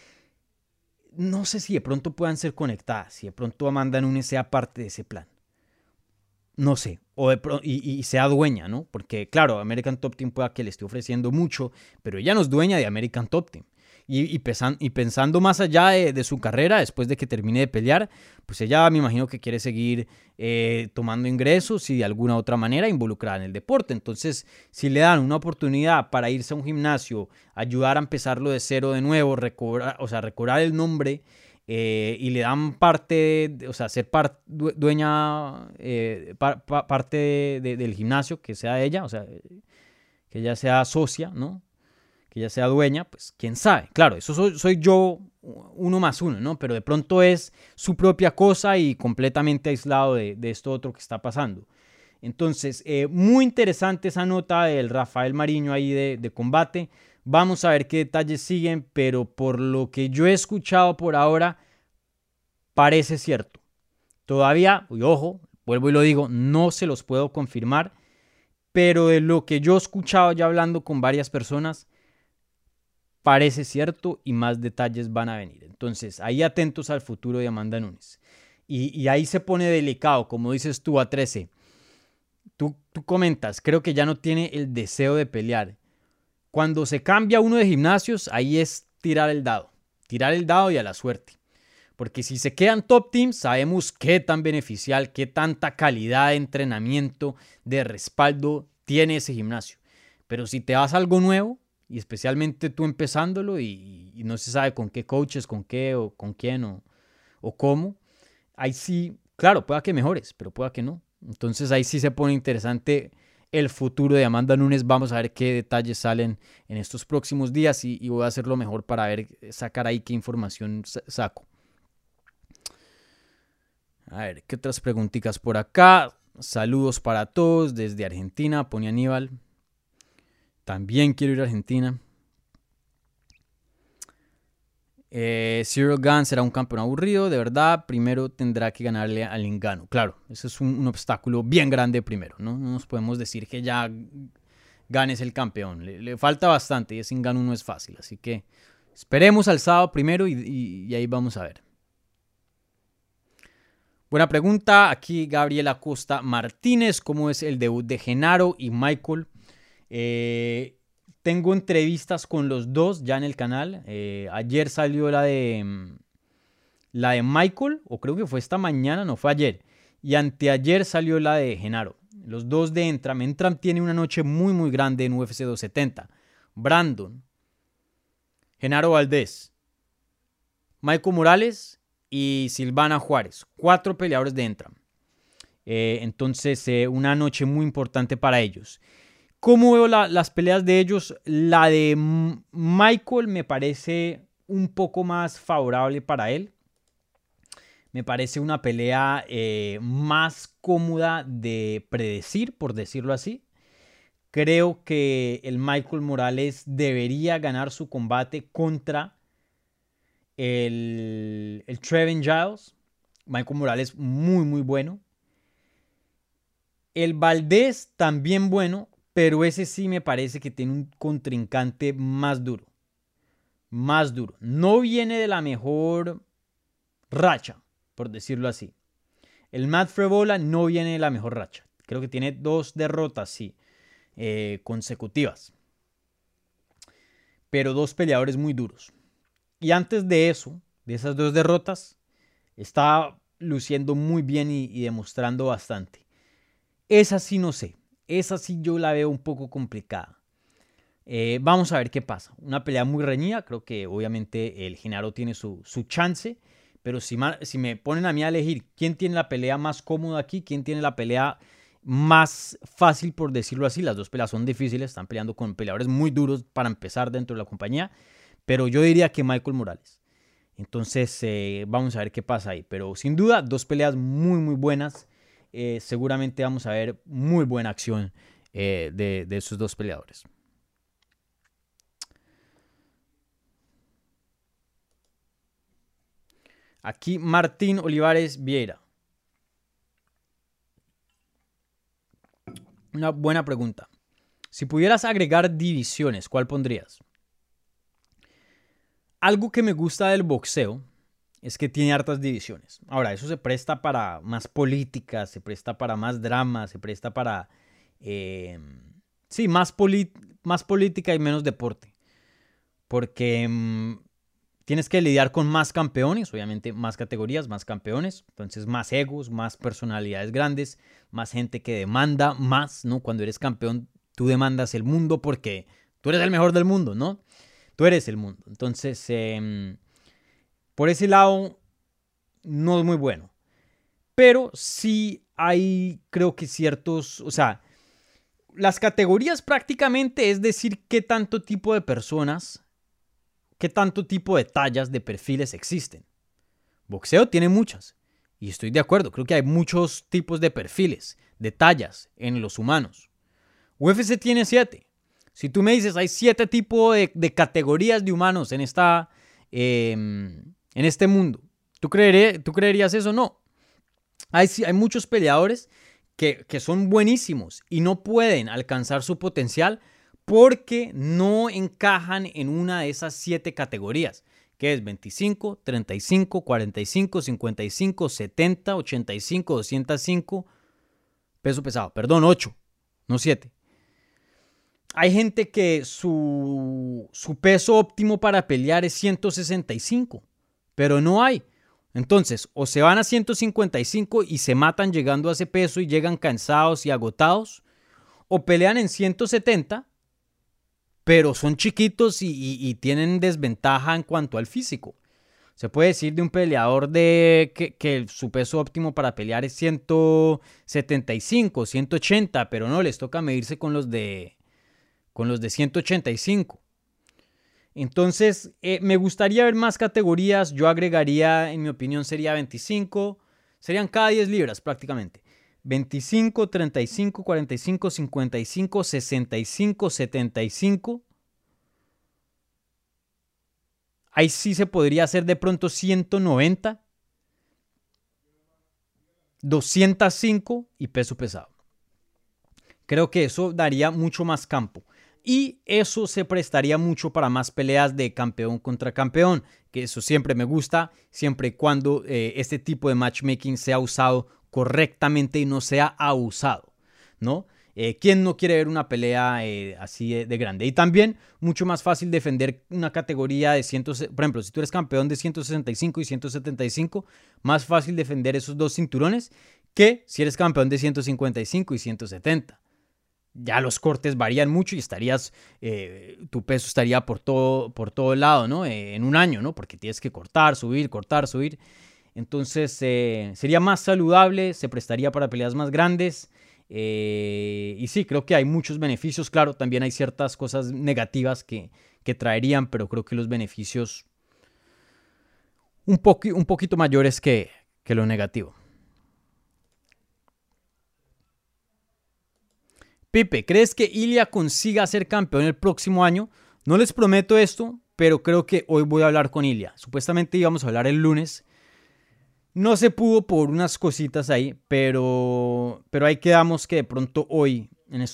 No sé si de pronto puedan ser conectadas, si de pronto Amanda Nunes sea parte de ese plan no sé, o y, sea dueña, ¿no? Porque claro, American Top Team pueda que le esté ofreciendo mucho, pero ella no es dueña de American Top Team. Y, pensando más allá de, su carrera, después de que termine de pelear, pues ella me imagino que quiere seguir eh, tomando ingresos y de alguna otra manera involucrada en el deporte. Entonces, si le dan una oportunidad para irse a un gimnasio, ayudar a empezarlo de cero de nuevo, recobrar, o sea, recobrar el nombre eh, y le dan parte, o sea, ser dueña, eh, parte del gimnasio, que sea ella, o sea, que ella sea socia, ¿no? Que ella sea dueña, pues quién sabe. Claro, eso soy, yo uno más uno, ¿no? Pero de pronto es su propia cosa y completamente aislado de, esto otro que está pasando. Entonces, eh, muy interesante esa nota del Rafael Mariño ahí de, de combate. Vamos a ver qué detalles siguen, pero por lo que yo he escuchado por ahora, parece cierto. Todavía, y ojo, vuelvo y lo digo, no se los puedo confirmar, pero de lo que yo he escuchado ya hablando con varias personas, parece cierto y más detalles van a venir. Entonces, ahí atentos al futuro de Amanda Nunes. Y, ahí se pone delicado, como dices tú a 13. Tú, tú comentas, creo que ya no tiene el deseo de pelear. Cuando se cambia uno de gimnasios, ahí es tirar el dado. Tirar el dado y a la suerte. Porque si se quedan top teams, sabemos qué tan beneficial, qué tanta calidad de entrenamiento, de respaldo tiene ese gimnasio. Pero si te vas a algo nuevo, y especialmente tú empezándolo y, no se sabe con qué coaches, con qué o con quién o, o cómo, ahí sí, claro, pueda que mejores, pero pueda que no. Entonces ahí sí se pone interesante el futuro de Amanda Nunes. Vamos a ver qué detalles salen en estos próximos días y, voy a hacer lo mejor para ver, sacar ahí qué información saco. A ver, ¿qué otras preguntitas por acá? Saludos para todos desde Argentina, pone Aníbal. También quiero ir a Argentina. Eh, Zero Gun será un campeón aburrido, de verdad. Primero tendrá que ganarle al Ingano. Claro, ese es un, obstáculo bien grande primero. ¿no? no nos podemos decir que ya ganes el campeón. Le, falta bastante y ese Ingano no es fácil. Así que esperemos al sábado primero y, ahí vamos a ver. Buena pregunta. Aquí Gabriela Costa Martínez. ¿Cómo es el debut de Genaro y Michael? Eh, tengo entrevistas con los dos ya en el canal. Eh, ayer salió la de mm, la de Michael, o creo que fue esta mañana, no fue ayer. Y anteayer salió la de Genaro. Los dos de Entram. Entram tiene una noche muy, muy grande en UFC 270. Brandon, Genaro Valdés, Michael Morales y Silvana Juárez. Cuatro peleadores de Entram. Eh, entonces, una noche muy importante para ellos. ¿Cómo veo las peleas de ellos? La de Michael me parece un poco más favorable para él. Me parece una pelea eh, más cómoda de predecir, por decirlo así. Creo que el Michael Morales debería ganar su combate contra el, el Trevin Giles. Michael Morales muy, muy bueno. El Valdés también bueno, pero ese sí me parece que tiene un contrincante más duro. Más duro. No viene de la mejor racha, por decirlo así. El Matt Frebola no viene de la mejor racha. Creo que tiene dos derrotas, sí, eh, consecutivas. Pero dos peleadores muy duros. Y antes de eso, de esas dos derrotas, está luciendo muy bien y, y demostrando bastante. Esa sí no sé. Esa sí yo la veo un poco complicada. Eh, vamos a ver qué pasa. Una pelea muy reñida. Creo que obviamente el Genaro tiene su, chance. Pero si, si me ponen a mí a elegir quién tiene la pelea más cómoda aquí, quién tiene la pelea más fácil, por decirlo así, las dos peleas son difíciles, están peleando con peleadores muy duros para empezar dentro de la compañía, pero yo diría que Michael Morales. Entonces, eh, vamos a ver qué pasa ahí. Pero sin duda, dos peleas muy, muy buenas. Eh, seguramente vamos a ver muy buena acción eh, de, de esos dos peleadores. Aquí Martín Olivares Vieira. Una buena pregunta. Si pudieras agregar divisiones, ¿cuál pondrías? Algo que me gusta del boxeo es que tiene hartas divisiones. Ahora, eso se presta para más política, se presta para más drama, se presta para... Eh, sí, más, más política y menos deporte. Porque mm, Tienes que lidiar con más campeones, obviamente más categorías, más campeones, entonces más egos, más personalidades grandes, más gente que demanda más, ¿no? Cuando eres campeón, tú demandas el mundo porque tú eres el mejor del mundo, ¿no? Tú eres el mundo. Entonces, em, por ese lado, no es muy bueno. Pero sí hay, creo que ciertos, o sea, las categorías prácticamente es decir qué tanto tipo de personas qué tanto tipo de tallas de perfiles existen. Boxeo tiene muchas, y estoy de acuerdo, creo que hay muchos tipos de perfiles, de tallas en los humanos. UFC tiene siete. Si tú me dices, hay siete tipos de, categorías de humanos en, esta, em, este mundo, ¿tú, ¿tú creerías eso? No. Hay, muchos peleadores que, son buenísimos y no pueden alcanzar su potencial porque no encajan en una de esas siete categorías, que es 25, 35, 45, 55, 70, 85, 205, peso pesado, perdón, 8, no 7. Hay gente que su peso óptimo para pelear es 165, pero no hay. Entonces, o se van a 155 y se matan llegando a ese peso y llegan cansados y agotados, o pelean en 170 pero son chiquitos y, tienen desventaja en cuanto al físico. Se puede decir de un peleador de que, su peso óptimo para pelear es 175, 180, pero no, les toca medirse con los de, con los de 185. Entonces, eh, me gustaría ver más categorías. Yo agregaría, en mi opinión, sería 25. Serían cada 10 libras prácticamente. 25, 35, 45, 55, 65, 75. Ahí sí se podría hacer de pronto 190, 205 y peso pesado. Creo que eso daría mucho más campo. Y eso se prestaría mucho para más peleas de campeón contra campeón, que eso siempre me gusta, siempre y cuando eh, este tipo de matchmaking sea usado correctamente y no sea abusado, ¿no? Eh, ¿Quién no quiere ver una pelea eh, así de, grande? Y también mucho más fácil defender una categoría de 100, por ejemplo, si tú eres campeón de 165 y 175, más fácil defender esos dos cinturones que si eres campeón de 155 y 170. Ya los cortes varían mucho y estarías, eh, tu peso estaría por todo, por todo lado, ¿no? en un año, ¿no? Porque tienes que cortar, subir, cortar, subir. Entonces eh, sería más saludable, se prestaría para peleas más grandes. Eh, y sí, creo que hay muchos beneficios. Claro, también hay ciertas cosas negativas que, traerían, pero creo que los beneficios un, un poquito mayores que, que lo negativo. Pipe, ¿crees que Ilia consiga ser campeón el próximo año? No les prometo esto, pero creo que hoy voy a hablar con Ilia. Supuestamente íbamos a hablar el lunes no se pudo por unas cositas ahí, pero, pero ahí quedamos que de pronto hoy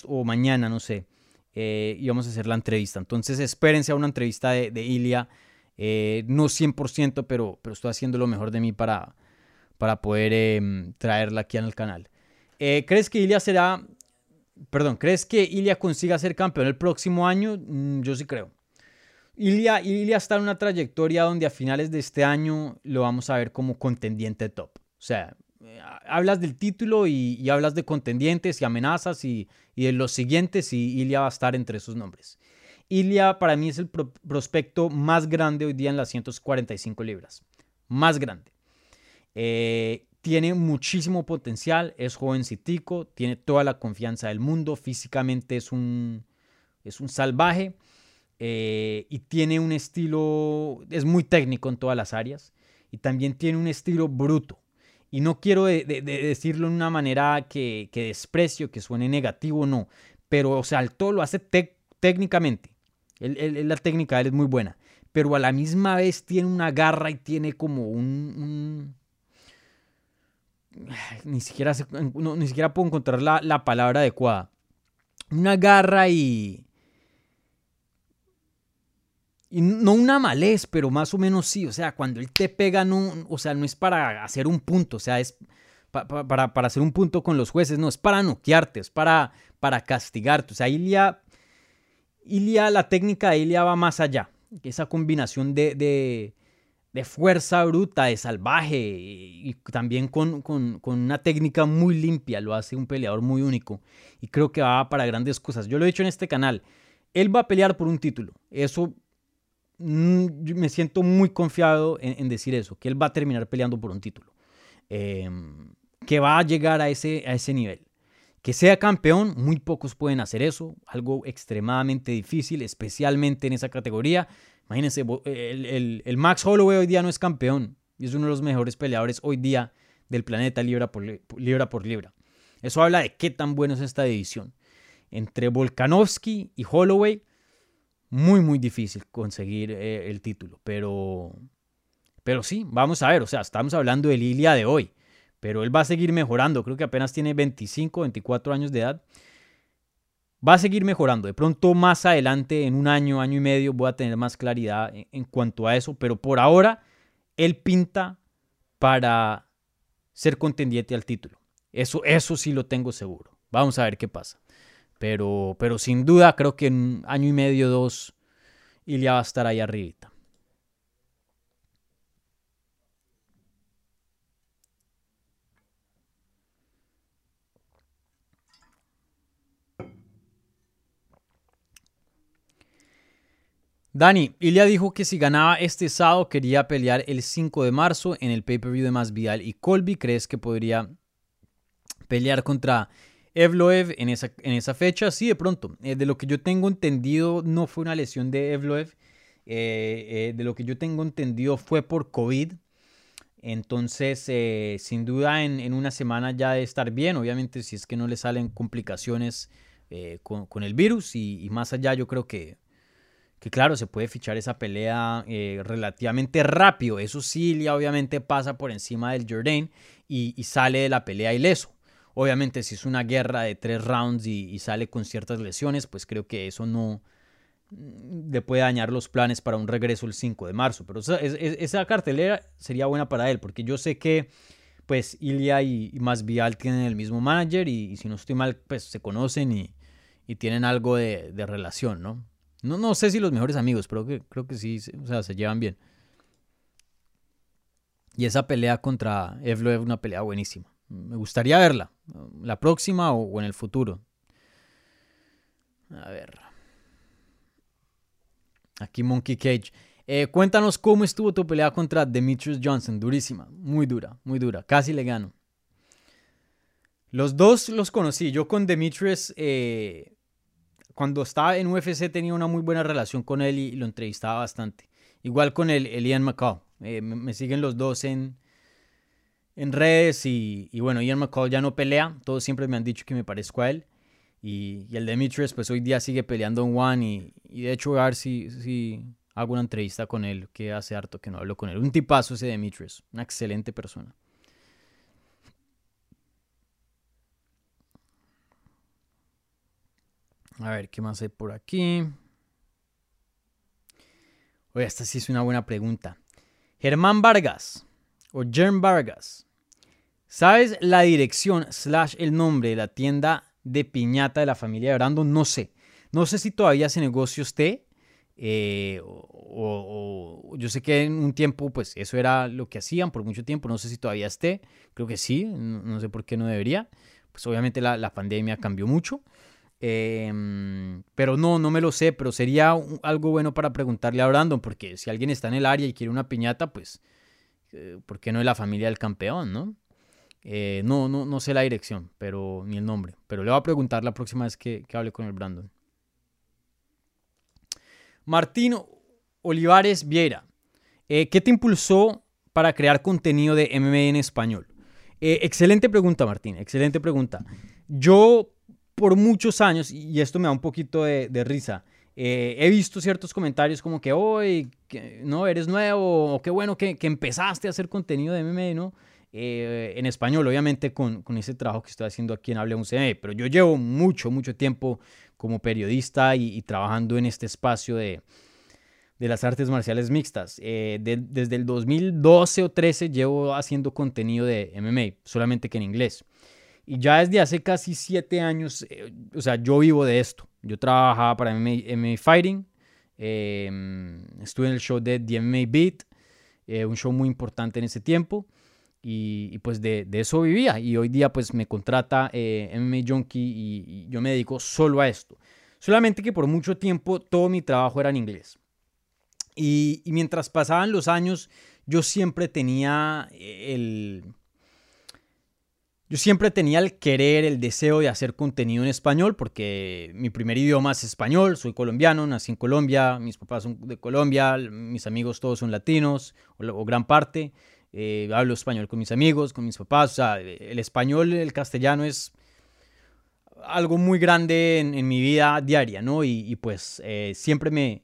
o mañana, no sé, eh, íbamos a hacer la entrevista. Entonces espérense a una entrevista de, de Ilia. Eh, no 100%, pero, pero estoy haciendo lo mejor de mí para, para poder em, traerla aquí el canal. Eh, ¿Crees que Ilia será, perdón, crees que Ilia consiga ser campeón el próximo año? Mm, yo sí creo. Ilia, está en una trayectoria donde a finales de este año lo vamos a ver como contendiente top. O sea, eh, hablas del título y, hablas de contendientes y amenazas y, de los siguientes y Ilia va a estar entre esos nombres. Ilia para mí es el prospecto más grande hoy día en las 145 libras. Más grande. Eh, tiene muchísimo potencial, es jovencitico, tiene toda la confianza del mundo, físicamente es un, es un salvaje eh, y tiene un estilo, es muy técnico en todas las áreas y también tiene un estilo bruto. Y no quiero decirlo de una manera que, desprecio, que suene negativo, no. Pero, o sea, el todo lo hace técnicamente. la técnica es muy buena. Pero a la misma vez tiene una garra y tiene como un ni siquiera, ni siquiera puedo encontrar la, palabra adecuada. Una garra y... Y no una malez, pero más o menos sí. O sea, cuando él te pega, no, o sea, no es para hacer un punto, o sea, es para, hacer un punto con los jueces, no, es para noquearte, es para, para castigarte. O sea, Ilia, la técnica de Ilia va más allá. Esa combinación de fuerza bruta, de salvaje y también con, una técnica muy limpia, lo hace un peleador muy único y creo que va para grandes cosas. Yo lo he dicho en este canal, él va a pelear por un título, eso mm, me siento muy confiado en, decir eso, que él va a terminar peleando por un título, em, que va a llegar a ese, a ese nivel. Que sea campeón, muy pocos pueden hacer eso, algo extremadamente difícil, especialmente en esa categoría. Imagínense, el, Max Holloway hoy día no es campeón y es uno de los mejores peleadores hoy día del planeta libra por libra. Por libra. Eso habla de qué tan bueno es esta división. Entre Volkanovski y Holloway, muy, muy difícil conseguir eh, el título. Pero, pero sí, vamos a ver. O sea, estamos hablando de Lilia de hoy. Pero él va a seguir mejorando. Creo que apenas tiene 25, 24 años de edad va a seguir mejorando. De pronto más adelante, en un año, año y medio, voy a tener más claridad en, cuanto a eso, pero por ahora él pinta para ser contendiente al título. Eso, eso sí lo tengo seguro. Vamos a ver qué pasa. Pero, pero sin duda creo que en año y medio, dos, Ilya va a estar ahí arribita. Dani, Ilya dijo que si ganaba este sábado quería pelear el 5 de marzo en el pay-per-view de Masvidal y Colby. ¿Crees que podría pelear contra Evloev en esa, en esa fecha? Sí, de pronto. Eh, de lo que yo tengo entendido, no fue una lesión de Evloev. Eh, eh, de lo que yo tengo entendido fue por COVID. Entonces, sin duda, en, una semana ya de estar bien. Obviamente, si es que no le salen complicaciones con, el virus. y más allá, yo creo que que claro, se puede fichar esa pelea eh, relativamente rápido. Eso sí, obviamente pasa por encima del Jordan y, sale de la pelea ileso. Obviamente si es una guerra de tres rounds y, sale con ciertas lesiones, pues creo que eso no mm, le puede dañar los planes para un regreso el 5 de marzo. Pero esa, cartelera sería buena para él, porque yo sé que pues Ilya y, y Masvidal tienen el mismo manager y, si no estoy mal, pues se conocen y, tienen algo de relación, ¿no? No, no sé si los mejores amigos, pero que, creo que sí, o sea, se llevan bien. Y esa pelea contra Evlo es una pelea buenísima. Me gustaría verla, la próxima o, en el futuro. A ver. Aquí Monkey Cage. Eh, cuéntanos cómo estuvo tu pelea contra Demetrius Johnson. Durísima, muy dura, muy dura. Casi le gano. Los dos los conocí. Yo con Demetrius eh, cuando estaba en UFC tenía una muy buena relación con él y, lo entrevistaba bastante. Igual con el, Ian McCall. Eh, me, siguen los dos en, en redes y, bueno, Ian McCall ya no pelea. Todos siempre me han dicho que me parezco a él. Y, el Demetrius pues hoy día sigue peleando en One y, de hecho a ver si, si hago una entrevista con él, que hace harto que no hablo con él. Un tipazo ese Demetrius, una excelente persona. A ver, ¿qué más hay por aquí? Oye, esta sí es una buena pregunta. Germán Vargas o Germ Vargas. ¿Sabes la dirección slash el nombre de la tienda de piñata de la familia de Brandon? No sé. No sé si todavía ese negocio esté. Eh, o, yo sé que en un tiempo, pues eso era lo que hacían por mucho tiempo. No sé si todavía esté. Creo que sí. No, sé por qué no debería. Pues obviamente la pandemia cambió mucho. Em, pero no, no me lo sé, pero sería algo bueno para preguntarle a Brandon, porque si alguien está en el área y quiere una piñata, pues eh, ¿por qué no es la familia del campeón, no? Eh, no, no, no sé la dirección, pero ni el nombre. Pero le voy a preguntar la próxima vez que, que hable con el Brandon. Martín Olivares Vieira, eh, ¿qué te impulsó para crear contenido de MMA en español? Excelente pregunta, Martín, excelente pregunta. Yo por muchos años, y esto me da un poquito de, risa, eh, he visto ciertos comentarios como que hoy, no, eres nuevo, o qué bueno que, empezaste a hacer contenido de MMA, ¿no? en español, obviamente con, ese trabajo que estoy haciendo aquí en Hablemos MMA, pero yo llevo mucho, mucho tiempo como periodista y trabajando en este espacio de, de las artes marciales mixtas. Eh, desde el 2012 o 13 llevo haciendo contenido de MMA, solamente que en inglés. Y ya desde hace casi siete años, eh, o sea, yo vivo de esto. Yo trabajaba para MMA, Fighting, em, estuve en el show de The MMA Beat, eh, un show muy importante en ese tiempo. Y, pues de, eso vivía. Y hoy día pues me contrata MMA Junkie y, y yo me dedico solo a esto. Solamente que por mucho tiempo todo mi trabajo era en inglés. Y, mientras pasaban los años, yo siempre tenía el... Yo siempre tenía el querer, el deseo de hacer contenido en español, porque mi primer idioma es español, soy colombiano, nací en Colombia, mis papás son de Colombia, mis amigos todos son latinos, o, gran parte. Eh, hablo español con mis amigos, con mis papás, o sea, el español, el castellano es algo muy grande en, mi vida diaria, ¿no? Y, pues eh, siempre me,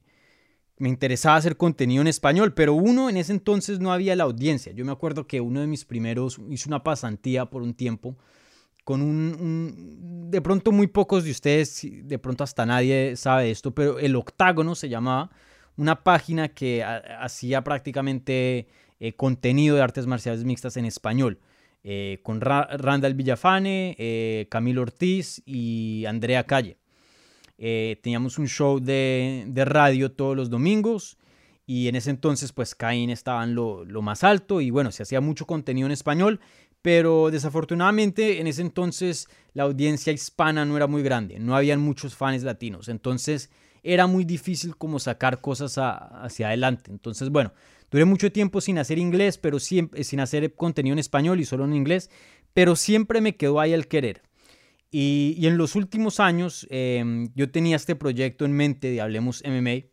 me interesaba hacer contenido en español, pero uno en ese entonces no había la audiencia. Yo me acuerdo que uno de mis primeros hizo una pasantía por un tiempo con un, de pronto muy pocos de ustedes, de pronto hasta nadie sabe esto, pero el octágono se llamaba una página que hacía prácticamente eh, contenido de artes marciales mixtas en español. Eh, con Randall Villafane, eh, Camilo Ortiz y Andrea Calle. Eh, teníamos un show de, radio todos los domingos y en ese entonces pues Caín estaba en lo, más alto y bueno, se hacía mucho contenido en español, pero desafortunadamente en ese entonces la audiencia hispana no era muy grande, no habían muchos fans latinos, entonces era muy difícil como sacar cosas hacia adelante. Entonces bueno, duré mucho tiempo sin hacer inglés, pero siempre sin hacer contenido en español y solo en inglés, pero siempre me quedó ahí el querer. Y, en los últimos años em, yo tenía este proyecto en mente de Hablemos MMA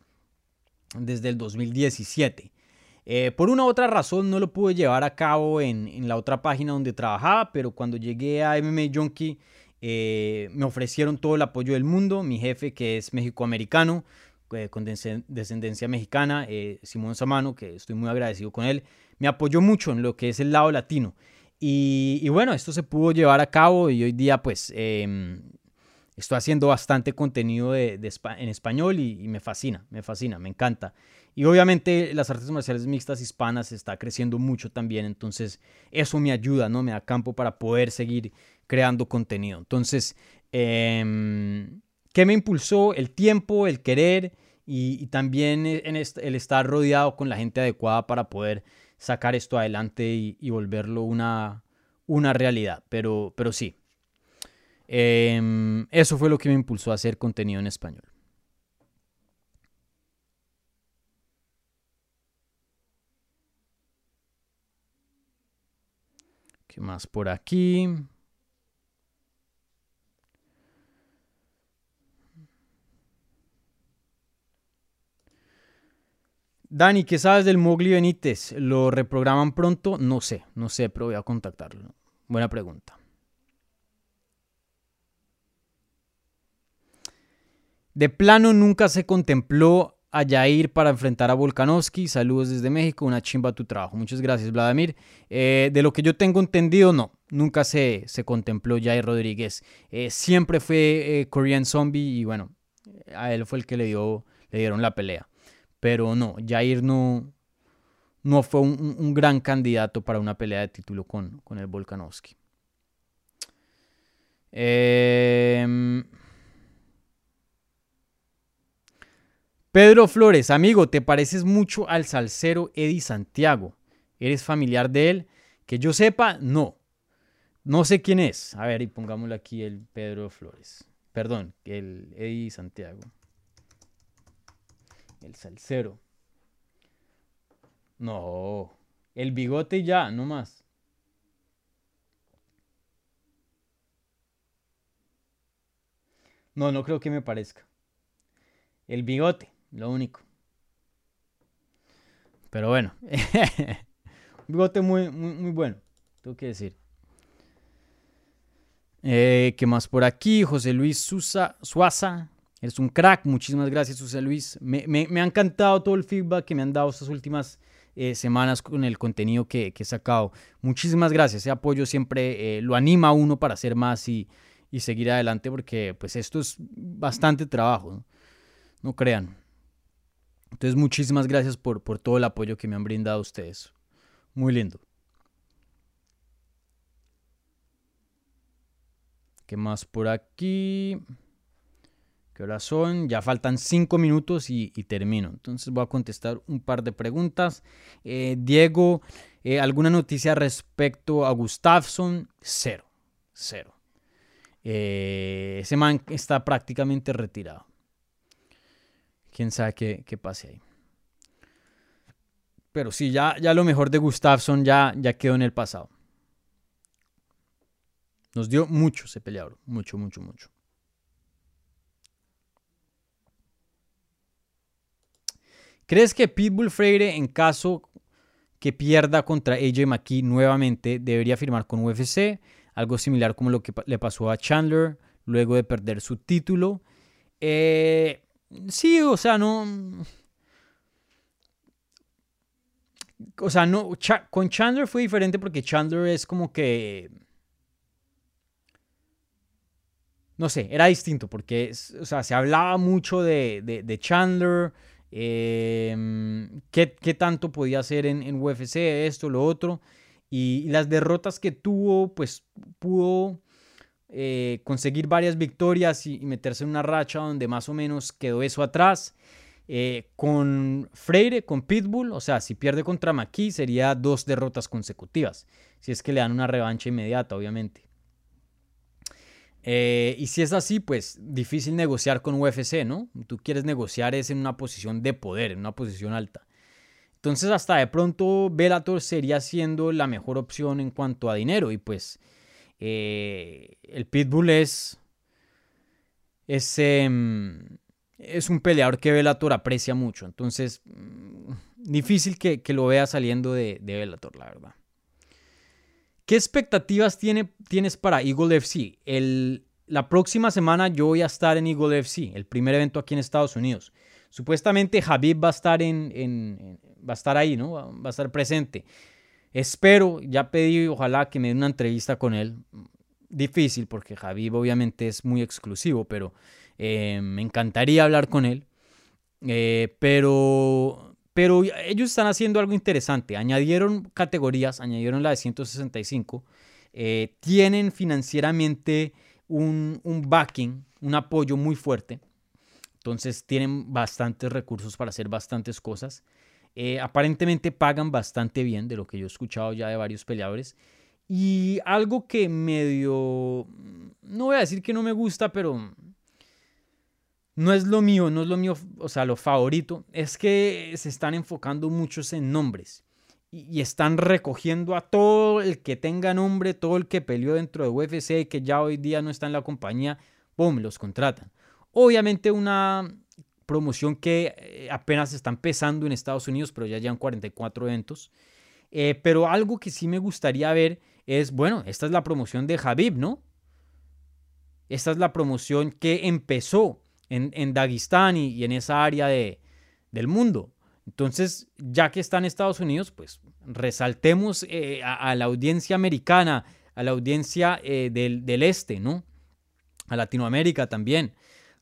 desde el 2017. Eh, por una u otra razón no lo pude llevar a cabo en, la otra página donde trabajaba, pero cuando llegué a MMA Junkie eh, me ofrecieron todo el apoyo del mundo. Mi jefe, que es mexicoamericano, eh, con descendencia mexicana, Simón Samano, que estoy muy agradecido con él, me apoyó mucho en lo que es el lado latino. Y, bueno, esto se pudo llevar a cabo y hoy día pues em, estoy haciendo bastante contenido en español y, me fascina, me fascina, me encanta. Y obviamente las artes marciales mixtas hispanas está creciendo mucho también, entonces eso me ayuda, ¿no? Me da campo para poder seguir creando contenido. Entonces, em, ¿qué me impulsó? El tiempo, el querer y, también en el estar rodeado con la gente adecuada para poder sacar esto adelante y, volverlo una, una realidad. Pero, pero sí, em, eso fue lo que me impulsó a hacer contenido en español. ¿Qué más por aquí? Dani, ¿qué sabes del Mowgli Benítez? ¿Lo reprograman pronto? No sé, no sé, pero voy a contactarlo. Buena pregunta. De plano nunca se contempló a Yair para enfrentar a Volkanovski. Saludos desde México, una chimba tu trabajo. Muchas gracias, Vladimir. Eh, de lo que yo tengo entendido, no. Nunca se, se contempló Jair Rodríguez. Eh, siempre fue eh, Korean Zombie y bueno, a él fue el que le, dio, le dieron la pelea. Pero no, Jair no, no fue un, gran candidato para una pelea de título con, con el Volkanovski. Em, Pedro Flores, amigo, ¿te pareces mucho al salsero Eddie Santiago? ¿Eres familiar de él? Que yo sepa, no. No sé quién es. A ver, y pongámosle aquí el Pedro Flores. Perdón, el Eddie Santiago el salsero. No, El bigote ya, no más. No, no creo que me parezca. El bigote, lo único. Pero bueno, un bigote muy, muy, muy bueno, tengo que decir. Eh, ¿Qué más por aquí? José Luis Susa, Suaza. Eres un crack. Muchísimas gracias, José Luis. Me, ha encantado todo el feedback que me han dado estas últimas eh, semanas con el contenido que, he sacado. Muchísimas gracias. Ese apoyo siempre eh, lo anima a uno para hacer más y, seguir adelante porque pues esto es bastante trabajo. No, crean. Entonces, muchísimas gracias por, por todo el apoyo que me han brindado ustedes. Muy lindo. ¿Qué más por aquí? ¿Qué hora son? Ya faltan cinco minutos y, termino. Entonces voy a contestar un par de preguntas. Eh, Diego, eh, ¿alguna noticia respecto a Gustafsson? Cero. Cero. Eh, ese man está prácticamente retirado. Quién sabe qué, qué, pase ahí. Pero sí, ya, ya lo mejor de Gustafsson ya, ya quedó en el pasado. Nos dio mucho ese peleador, mucho, mucho, mucho. ¿Crees que Pitbull Freire, en caso que pierda contra AJ McKee nuevamente, debería firmar con UFC? Algo similar como lo que le pasó a Chandler luego de perder su título. Eh, sí, o sea, no. O sea, no. con Chandler fue diferente porque Chandler es como que no sé, era distinto porque, o sea, se hablaba mucho de, Chandler, em, qué, tanto podía hacer en, UFC, esto, lo otro, y, las derrotas que tuvo, pues pudo eh, conseguir varias victorias y, meterse en una racha donde más o menos quedó eso atrás. Eh, con Freire, con Pitbull, o sea, si pierde contra Maki sería dos derrotas consecutivas, si es que le dan una revancha inmediata, obviamente. Eh, y si es así, pues difícil negociar con UFC, ¿no? Tú quieres negociar es en una posición de poder, en una posición alta. Entonces hasta de pronto Bellator sería siendo la mejor opción en cuanto a dinero. Y pues eh, el Pitbull es, es, em, es un peleador que Bellator aprecia mucho. Entonces mm, difícil que, lo vea saliendo de, Bellator, la verdad. ¿Qué expectativas tiene, tienes para Eagle FC? la próxima semana yo voy a estar en Eagle FC, el primer evento aquí en Estados Unidos. Supuestamente Javib va a estar, en, va a estar ahí, ¿no? Va a estar presente. Espero, ya pedí, ojalá que me den una entrevista con él. Difícil porque Javib obviamente es muy exclusivo, pero eh, me encantaría hablar con él. Eh, pero pero ellos están haciendo algo interesante. Añadieron categorías, añadieron la de 165. Eh, tienen financieramente un, backing, un apoyo muy fuerte. Entonces tienen bastantes recursos para hacer bastantes cosas. Eh, aparentemente pagan bastante bien, de lo que yo he escuchado ya de varios peleadores. Y algo que medio, no voy a decir que no me gusta, pero no es lo mío, no es lo mío, o sea, lo favorito, es que se están enfocando muchos en nombres y, están recogiendo a todo el que tenga nombre, todo el que peleó dentro de UFC que ya hoy día no está en la compañía, ¡pum!, los contratan. Obviamente una promoción que eh, apenas está empezando en Estados Unidos, pero ya llevan 44 eventos. Eh, pero algo que sí me gustaría ver es, bueno, esta es la promoción de Javib, ¿no? Esta es la promoción que empezó en, en Dagestán y, en esa área de, del mundo. Entonces, ya que está en Estados Unidos, pues resaltemos eh, a, la audiencia americana, a la audiencia eh, del, del, este, ¿no? A Latinoamérica también.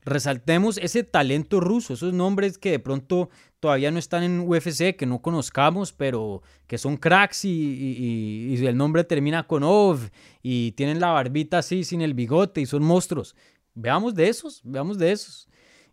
Resaltemos ese talento ruso, esos nombres que de pronto todavía no están en UFC, que no conozcamos, pero que son cracks y, y, y el nombre termina con OV y tienen la barbita así sin el bigote y son monstruos. Veamos de esos, veamos de esos.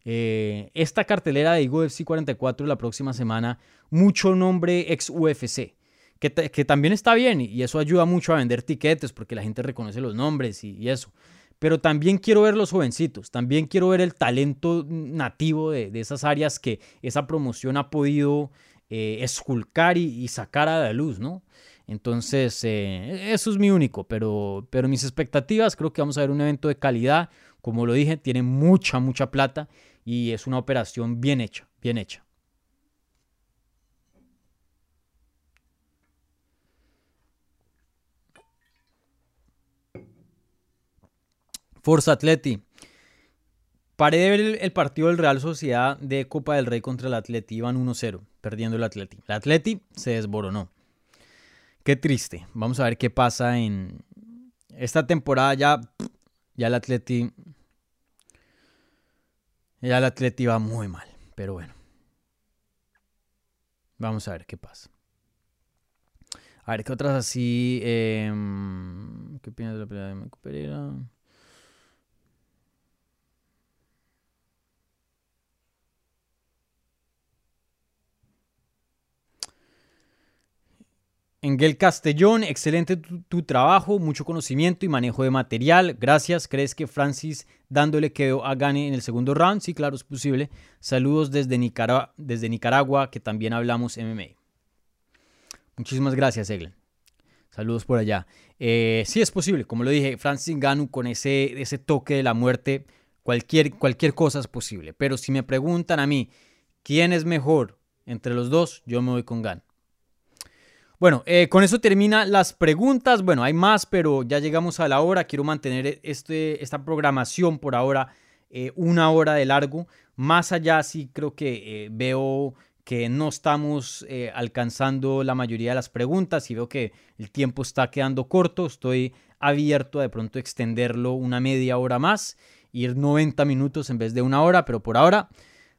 Eh, esta cartelera de UFC 44 la próxima semana, mucho nombre ex UFC, que, también está bien y eso ayuda mucho a vender tiquetes porque la gente reconoce los nombres y, eso. Pero también quiero ver los jovencitos, también quiero ver el talento nativo de, esas áreas que esa promoción ha podido eh, esculcar y, sacar a la luz, ¿no? Entonces, eh, eso es mi único, pero, pero mis expectativas, creo que vamos a ver un evento de calidad. Como lo dije, tiene mucha, mucha plata y es una operación bien hecha, bien hecha. Forza Atleti. Paré de ver el, partido del Real Sociedad de Copa del Rey contra el Atleti. Iban 1-0, perdiendo el Atleti. El Atleti se desboronó. Qué triste. Vamos a ver qué pasa en esta temporada. Ya, ya el Atleti. Ya el Atleti va muy mal. Pero bueno. Vamos a ver qué pasa. A ver, ¿qué otras así? Em, ¿Qué opinas de la pelea de Marco Pereira? Engel Castellón, excelente tu, trabajo, mucho conocimiento y manejo de material. Gracias. ¿Crees que Francis dándole quedó a gane en el segundo round? Sí, claro, es posible. Saludos desde, Nicaragua, desde Nicaragua, que también hablamos MMA. Muchísimas gracias, Eglen. Saludos por allá. Eh, sí, es posible. Como lo dije, Francis Ganu con ese, ese toque de la muerte, cualquier, cualquier cosa es posible. Pero si me preguntan a mí, ¿quién es mejor entre los dos? Yo me voy con Gan. Bueno, eh, con eso termina las preguntas. Bueno, hay más, pero ya llegamos a la hora. Quiero mantener este, esta programación por ahora eh, una hora de largo. Más allá, sí creo que eh, veo que no estamos alcanzando la mayoría de las preguntas y veo que el tiempo está quedando corto. Estoy abierto a de pronto extenderlo una media hora más, ir 90 minutos en vez de una hora, pero por ahora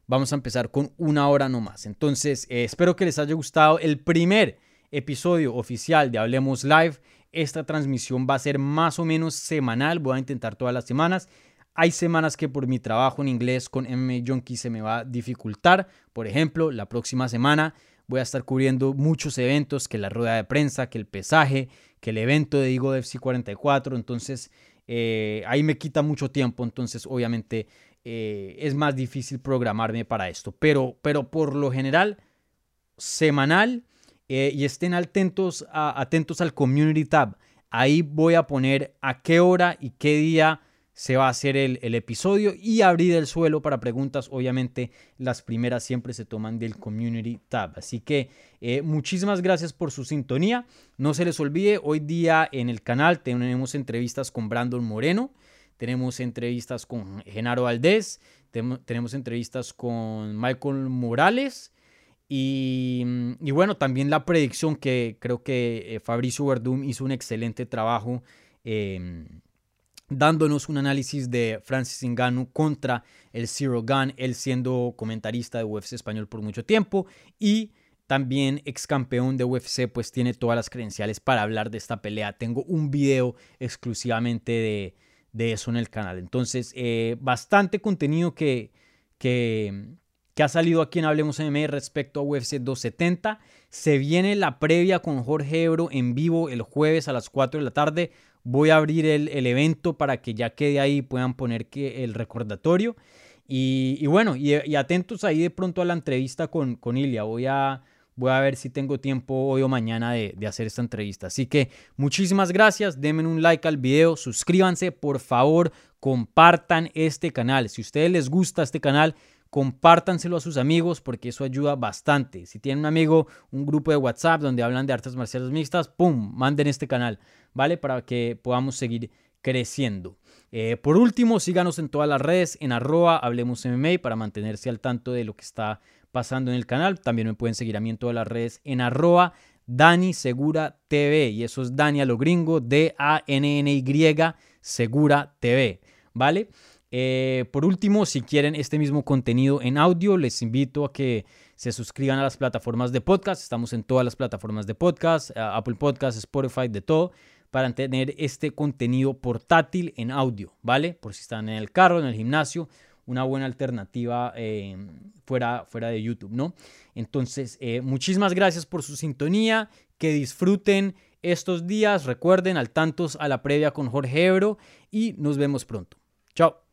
vamos a empezar con una hora no más. Entonces, espero que les haya gustado el primer episodio oficial de Hablemos Live. Esta transmisión va a ser más o menos semanal, voy a intentar todas las semanas. Hay semanas que por mi trabajo en inglés con MMA Junkie se me va a dificultar. Por ejemplo, la próxima semana voy a estar cubriendo muchos eventos, que la rueda de prensa, que el pesaje, que el evento de Digo de FC44. Entonces, eh, ahí me quita mucho tiempo. Entonces, obviamente, eh, es más difícil programarme para esto. Pero, pero por lo general, semanal eh, y estén atentos, atentos al Community Tab. Ahí voy a poner a qué hora y qué día se va a hacer el, episodio y abrir el suelo para preguntas. Obviamente las primeras siempre se toman del Community Tab. Así que eh, muchísimas gracias por su sintonía. No se les olvide, hoy día en el canal tenemos entrevistas con Brandon Moreno, tenemos entrevistas con Genaro Valdés, tenemos entrevistas con Michael Morales Mm, y, bueno, también la predicción que creo que eh, Fabricio Verdum hizo un excelente trabajo em, dándonos un análisis de Francis Ngannou contra el Zero Gun, él siendo comentarista de UFC español por mucho tiempo y también ex campeón de UFC, pues tiene todas las credenciales para hablar de esta pelea. Tengo un video exclusivamente de, eso en el canal. Entonces, eh, bastante contenido que, que, que ha salido aquí en Hablemos MMA respecto a UFC 270. Se viene la previa con Jorge Ebro en vivo el jueves a las 4 de la tarde. Voy a abrir el, evento para que ya quede ahí, puedan poner que el recordatorio. Y, bueno, y, atentos ahí de pronto a la entrevista con, con Ilia. Voy a, voy a ver si tengo tiempo hoy o mañana de, de, hacer esta entrevista. Así que muchísimas gracias, denme un like al video, suscríbanse, por favor, compartan este canal. Si a ustedes les gusta este canal, compártanselo a sus amigos porque eso ayuda bastante. Si tienen un amigo, un grupo de WhatsApp donde hablan de artes marciales mixtas, ¡pum! Manden este canal, ¿vale? Para que podamos seguir creciendo. Eh, por último, síganos en todas las redes, en arroba Hablemos MMA para mantenerse al tanto de lo que está pasando en el canal. También me pueden seguir a mí en todas las redes en arroba Dani Segura. Y eso es Dani a lo gringo, D-A-N-N-Y Segura TV, ¿vale? Eh, por último, si quieren este mismo contenido en audio, les invito a que se suscriban a las plataformas de podcast. Estamos en todas las plataformas de podcast, eh, Apple Podcast, Spotify, de todo, para tener este contenido portátil en audio, ¿vale? Por si están en el carro, en el gimnasio, una buena alternativa eh, fuera, fuera de YouTube, ¿no? Entonces, muchísimas gracias por su sintonía, que disfruten estos días, recuerden al tantos a la previa con Jorge Ebro y nos vemos pronto. Chao.